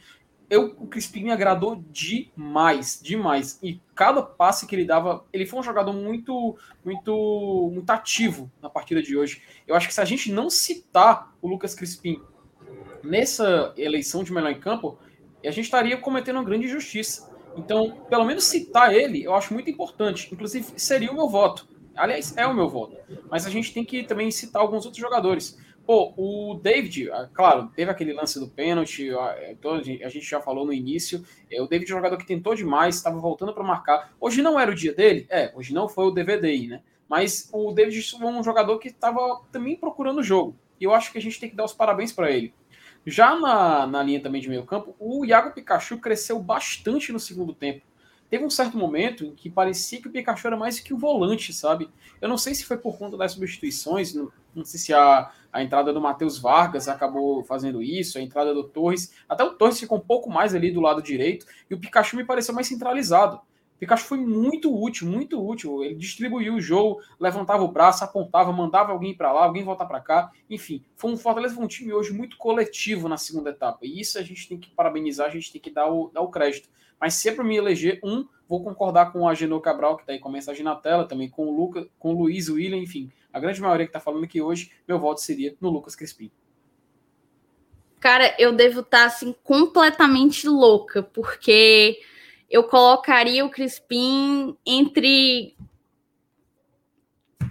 eu, o Crispim me agradou demais, demais. E cada passe que ele dava, ele foi um jogador muito, muito, muito ativo na partida de hoje. Eu acho que se a gente não citar o Lucas Crispim nessa eleição de melhor em campo, a gente estaria cometendo uma grande injustiça. Então, pelo menos citar ele, eu acho muito importante. Inclusive, seria o meu voto. Aliás, é o meu voto. Mas a gente tem que também citar alguns outros jogadores. Pô, o David, ah, claro, teve aquele lance do pênalti, é, a gente já falou no início. É, o David é um jogador que tentou demais, estava voltando para marcar. Hoje não era o dia dele? É, hoje não foi o DVD, né? Mas o David foi um jogador que estava também procurando o jogo. E eu acho que a gente tem que dar os parabéns para ele. Já na, na linha também de meio campo, o Iago Pikachu cresceu bastante no segundo tempo teve um certo momento em que parecia que o Pikachu era mais que o volante, sabe? Eu não sei se foi por conta das substituições, não, não sei se a, a entrada do Matheus Vargas acabou fazendo isso, a entrada do Torres, até o Torres ficou um pouco mais ali do lado direito, e o Pikachu me pareceu mais centralizado. O Pikachu foi muito útil, muito útil. Ele distribuiu o jogo, levantava o braço, apontava, mandava alguém para lá, alguém voltar para cá. Enfim, foi um Fortaleza foi um time hoje muito coletivo na segunda etapa. E isso a gente tem que parabenizar, a gente tem que dar o, dar o crédito. Mas se é para me eleger um, vou concordar com o Agenor Cabral, que está aí com a mensagem na tela, também com o Luca, com o Luiz William, enfim. A grande maioria que está falando aqui hoje, meu voto seria no Lucas Crispim. Cara, eu devo estar tá, assim completamente louca, porque eu colocaria o Crispim entre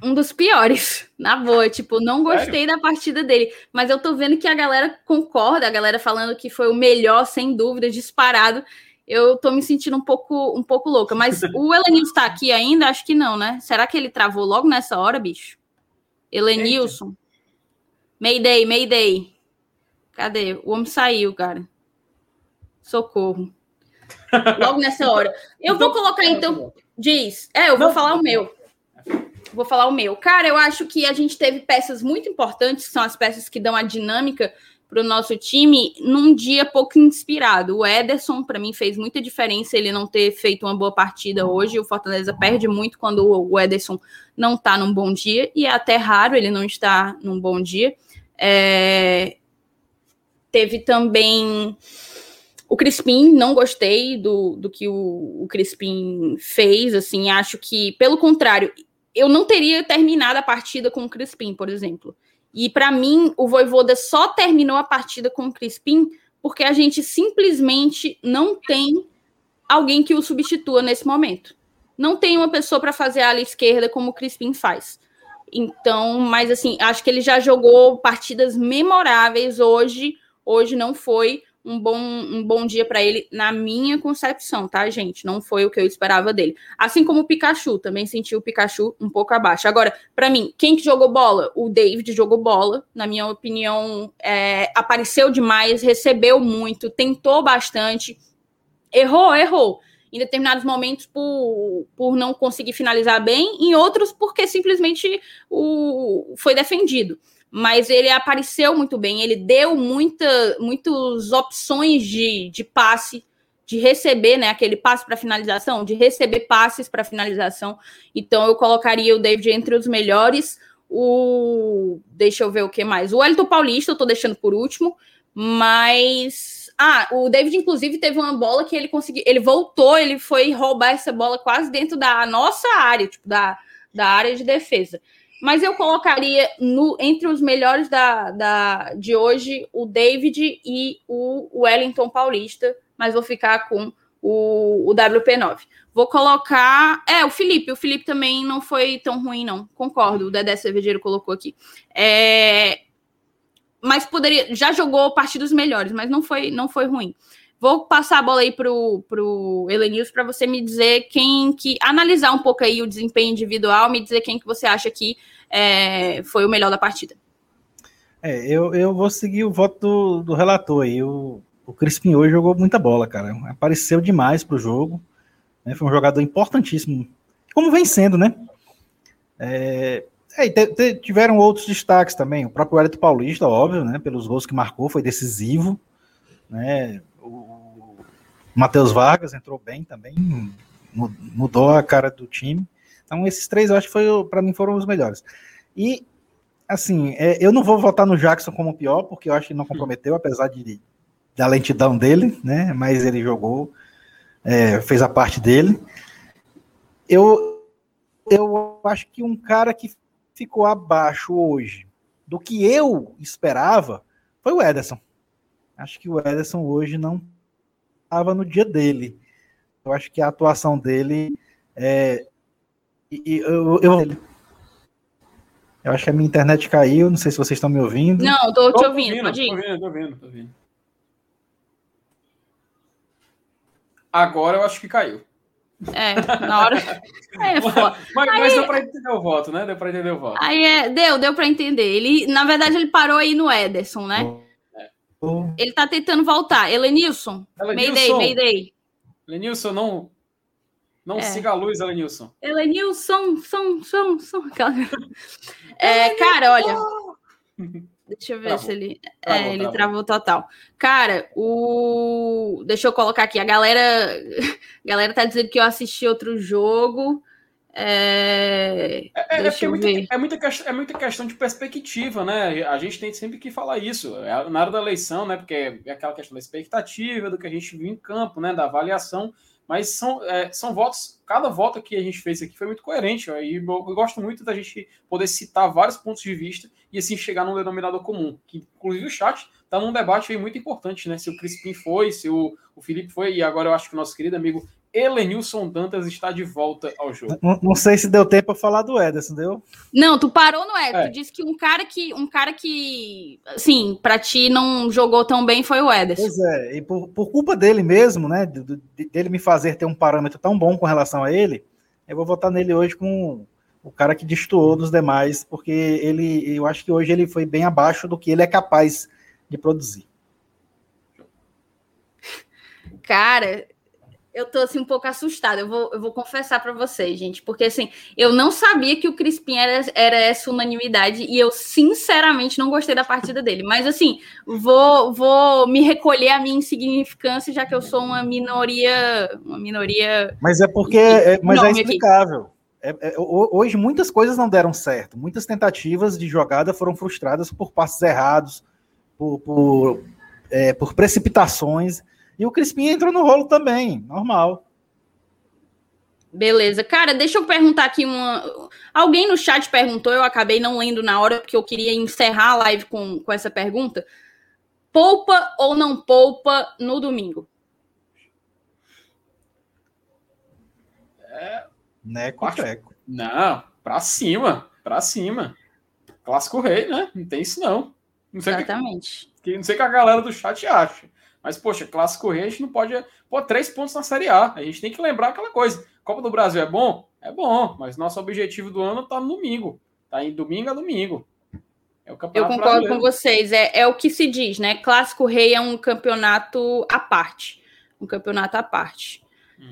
um dos piores, na boa. Tipo, não gostei Sério? da partida dele, mas eu tô vendo que a galera concorda, a galera falando que foi o melhor, sem dúvida, disparado eu tô me sentindo um pouco, um pouco louca. Mas o Elenilson está aqui ainda? Acho que não, né? Será que ele travou logo nessa hora, bicho? Elenilson. Mayday, Mayday. Cadê? O homem saiu, cara. Socorro. Logo nessa hora. Eu vou então, colocar, então. Diz. É, eu vou falar o meu. Vou falar o meu. Cara, eu acho que a gente teve peças muito importantes, que são as peças que dão a dinâmica para o nosso time num dia pouco inspirado. O Ederson, para mim, fez muita diferença ele não ter feito uma boa partida hoje. O Fortaleza perde muito quando o Ederson não está num bom dia, e é até raro ele não estar num bom dia. É... Teve também o Crispim, não gostei do, do que o, o Crispim fez, assim, acho que, pelo contrário, eu não teria terminado a partida com o Crispim, por exemplo. E para mim, o Voivoda só terminou a partida com o Crispim porque a gente simplesmente não tem alguém que o substitua nesse momento. Não tem uma pessoa para fazer a ala esquerda como o Crispim faz. Então, mas assim, acho que ele já jogou partidas memoráveis hoje. Hoje não foi um bom, um bom dia para ele, na minha concepção, tá, gente? Não foi o que eu esperava dele. Assim como o Pikachu, também senti o Pikachu um pouco abaixo. Agora, para mim, quem que jogou bola? O David jogou bola, na minha opinião, é, apareceu demais, recebeu muito, tentou bastante, errou, errou. Em determinados momentos por, por não conseguir finalizar bem, em outros porque simplesmente o, foi defendido mas ele apareceu muito bem, ele deu muita, muitas opções de, de passe, de receber, né, aquele passe para finalização, de receber passes para finalização. Então eu colocaria o David entre os melhores. O deixa eu ver o que mais. O Elton Paulista eu tô deixando por último, mas ah, o David inclusive teve uma bola que ele conseguiu, ele voltou, ele foi roubar essa bola quase dentro da nossa área, tipo da, da área de defesa. Mas eu colocaria no, entre os melhores da, da, de hoje o David e o Wellington Paulista, mas vou ficar com o, o WP9. Vou colocar. É, o Felipe. O Felipe também não foi tão ruim, não. Concordo. O Dedé Cervejeiro colocou aqui. É, mas poderia. Já jogou partidos melhores, mas não foi, não foi ruim. Vou passar a bola aí pro, pro Elenils para você me dizer quem que. analisar um pouco aí o desempenho individual, me dizer quem que você acha que é, foi o melhor da partida. É, eu, eu vou seguir o voto do, do relator aí. O, o Crispim hoje jogou muita bola, cara. Apareceu demais pro jogo. Né? Foi um jogador importantíssimo. Como vem sendo, né? É, é, te, te, tiveram outros destaques também. O próprio Hélito Paulista, óbvio, né? Pelos gols que marcou, foi decisivo. Né? Matheus Vargas entrou bem também, mudou a cara do time. Então, esses três eu acho que para mim foram os melhores. E, assim, é, eu não vou votar no Jackson como pior, porque eu acho que não comprometeu, apesar de, da lentidão dele, né? Mas ele jogou, é, fez a parte dele. Eu, eu acho que um cara que ficou abaixo hoje do que eu esperava foi o Ederson. Acho que o Ederson hoje não estava no dia dele. Eu acho que a atuação dele é. E, eu, eu, eu acho que a minha internet caiu, não sei se vocês estão me ouvindo. Não, estou te ouvindo, pode ir. Tô ouvindo, tô ouvindo, tô ouvindo. Agora eu acho que caiu. É, na hora. É, mas, aí, mas deu para entender o voto, né? Deu para entender o voto. Aí é, deu, deu para entender. Ele, na verdade, ele parou aí no Ederson, né? Ele tá tentando voltar. Elenilson, Mayday, Mayday. Elenilson, não, não é. siga a luz, Elenilson. Elenilson, som, som, som. É, cara, olha. Deixa eu ver travou. se ele. Travou, é, ele travou. travou total. Cara, o. Deixa eu colocar aqui. A galera. A galera tá dizendo que eu assisti outro jogo. É, é, é, é, muita, é, muita, é muita questão de perspectiva, né? A gente tem sempre que falar isso. É na hora da eleição, né? Porque é aquela questão da expectativa, do que a gente viu em campo, né? Da avaliação. Mas são, é, são votos, cada voto que a gente fez aqui foi muito coerente. E eu, eu, gosto muito da gente poder citar vários pontos de vista e assim chegar num denominador comum. Que, inclusive, o chat está num debate muito importante, né? Se o Crispim foi, se o, o Felipe foi, e agora eu acho que o nosso querido amigo Elenilson Dantas está de volta ao jogo. Não, não sei se deu tempo para falar do Ederson, deu? Não, tu parou no Ederson. É. Tu disse que um cara que, um cara que, sim, para ti não jogou tão bem foi o Ederson. Pois é, e por, por culpa dele mesmo, né, dele me fazer ter um parâmetro tão bom com relação a ele, eu vou votar nele hoje com o cara que destoou dos demais, porque ele, eu acho que hoje ele foi bem abaixo do que ele é capaz de produzir. Cara, Eu tô assim um pouco assustada. Eu vou, eu vou confessar para vocês, gente, porque assim, eu não sabia que o Crispim era, era essa unanimidade e eu sinceramente não gostei da partida dele. Mas assim, vou, vou me recolher a minha insignificância, já que eu sou uma minoria, uma minoria. Mas é porque, é, mas é explicável. É, é, hoje muitas coisas não deram certo. Muitas tentativas de jogada foram frustradas por passos errados, por, por, é, por precipitações. E o Crispim entrou no rolo também, normal. Beleza. Cara, deixa eu perguntar aqui uma. Alguém no chat perguntou, eu acabei não lendo na hora, porque eu queria encerrar a live com, com essa pergunta. Poupa ou não poupa no domingo? É. Neco. Não, pra cima, pra cima. Clássico rei, né? Não tem isso, não. não Exatamente. Que, não sei o que a galera do chat acha. Mas, poxa, clássico rei, a gente não pode. Pô, três pontos na Série A. A gente tem que lembrar aquela coisa. Copa do Brasil é bom? É bom, mas nosso objetivo do ano tá no domingo. Tá em domingo a domingo. É o campeonato Eu concordo brasileiro. com vocês. É, é o que se diz, né? Clássico rei é um campeonato à parte. Um campeonato à parte.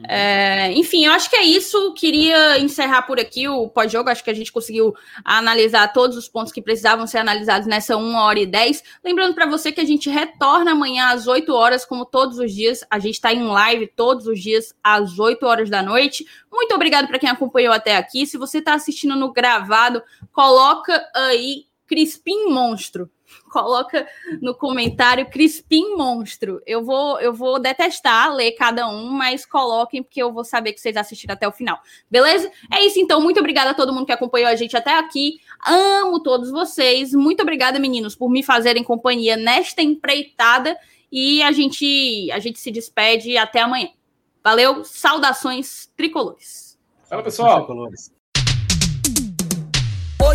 É, enfim, eu acho que é isso. Queria encerrar por aqui o pós-jogo. Acho que a gente conseguiu analisar todos os pontos que precisavam ser analisados nessa 1 hora e 10. Lembrando para você que a gente retorna amanhã às 8 horas, como todos os dias. A gente está em live todos os dias às 8 horas da noite. Muito obrigado para quem acompanhou até aqui. Se você está assistindo no gravado, coloca aí Crispim Monstro coloca no comentário Crispim Monstro. Eu vou, eu vou detestar ler cada um, mas coloquem, porque eu vou saber que vocês assistiram até o final. Beleza? É isso então. Muito obrigada a todo mundo que acompanhou a gente até aqui. Amo todos vocês. Muito obrigada, meninos, por me fazerem companhia nesta empreitada. E a gente, a gente se despede até amanhã. Valeu, saudações tricolores. Fala, pessoal. Tricolores.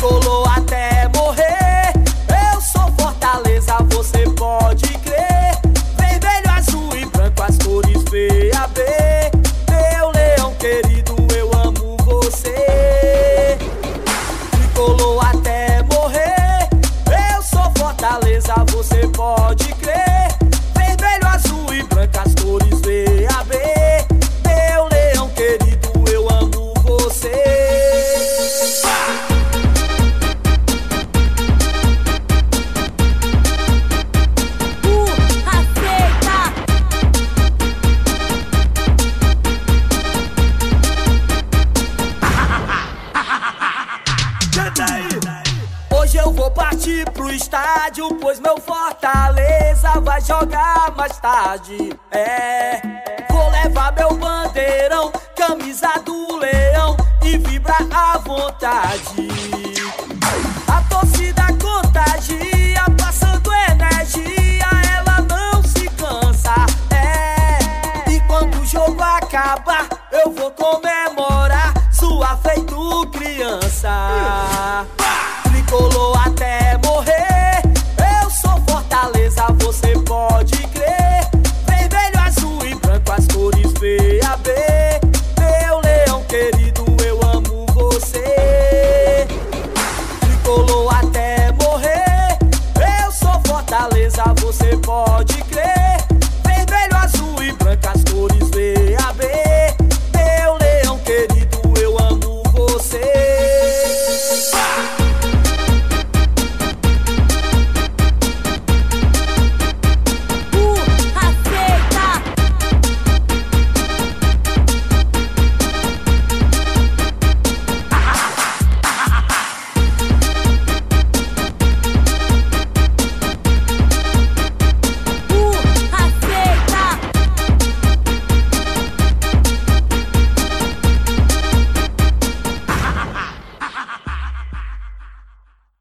tricolor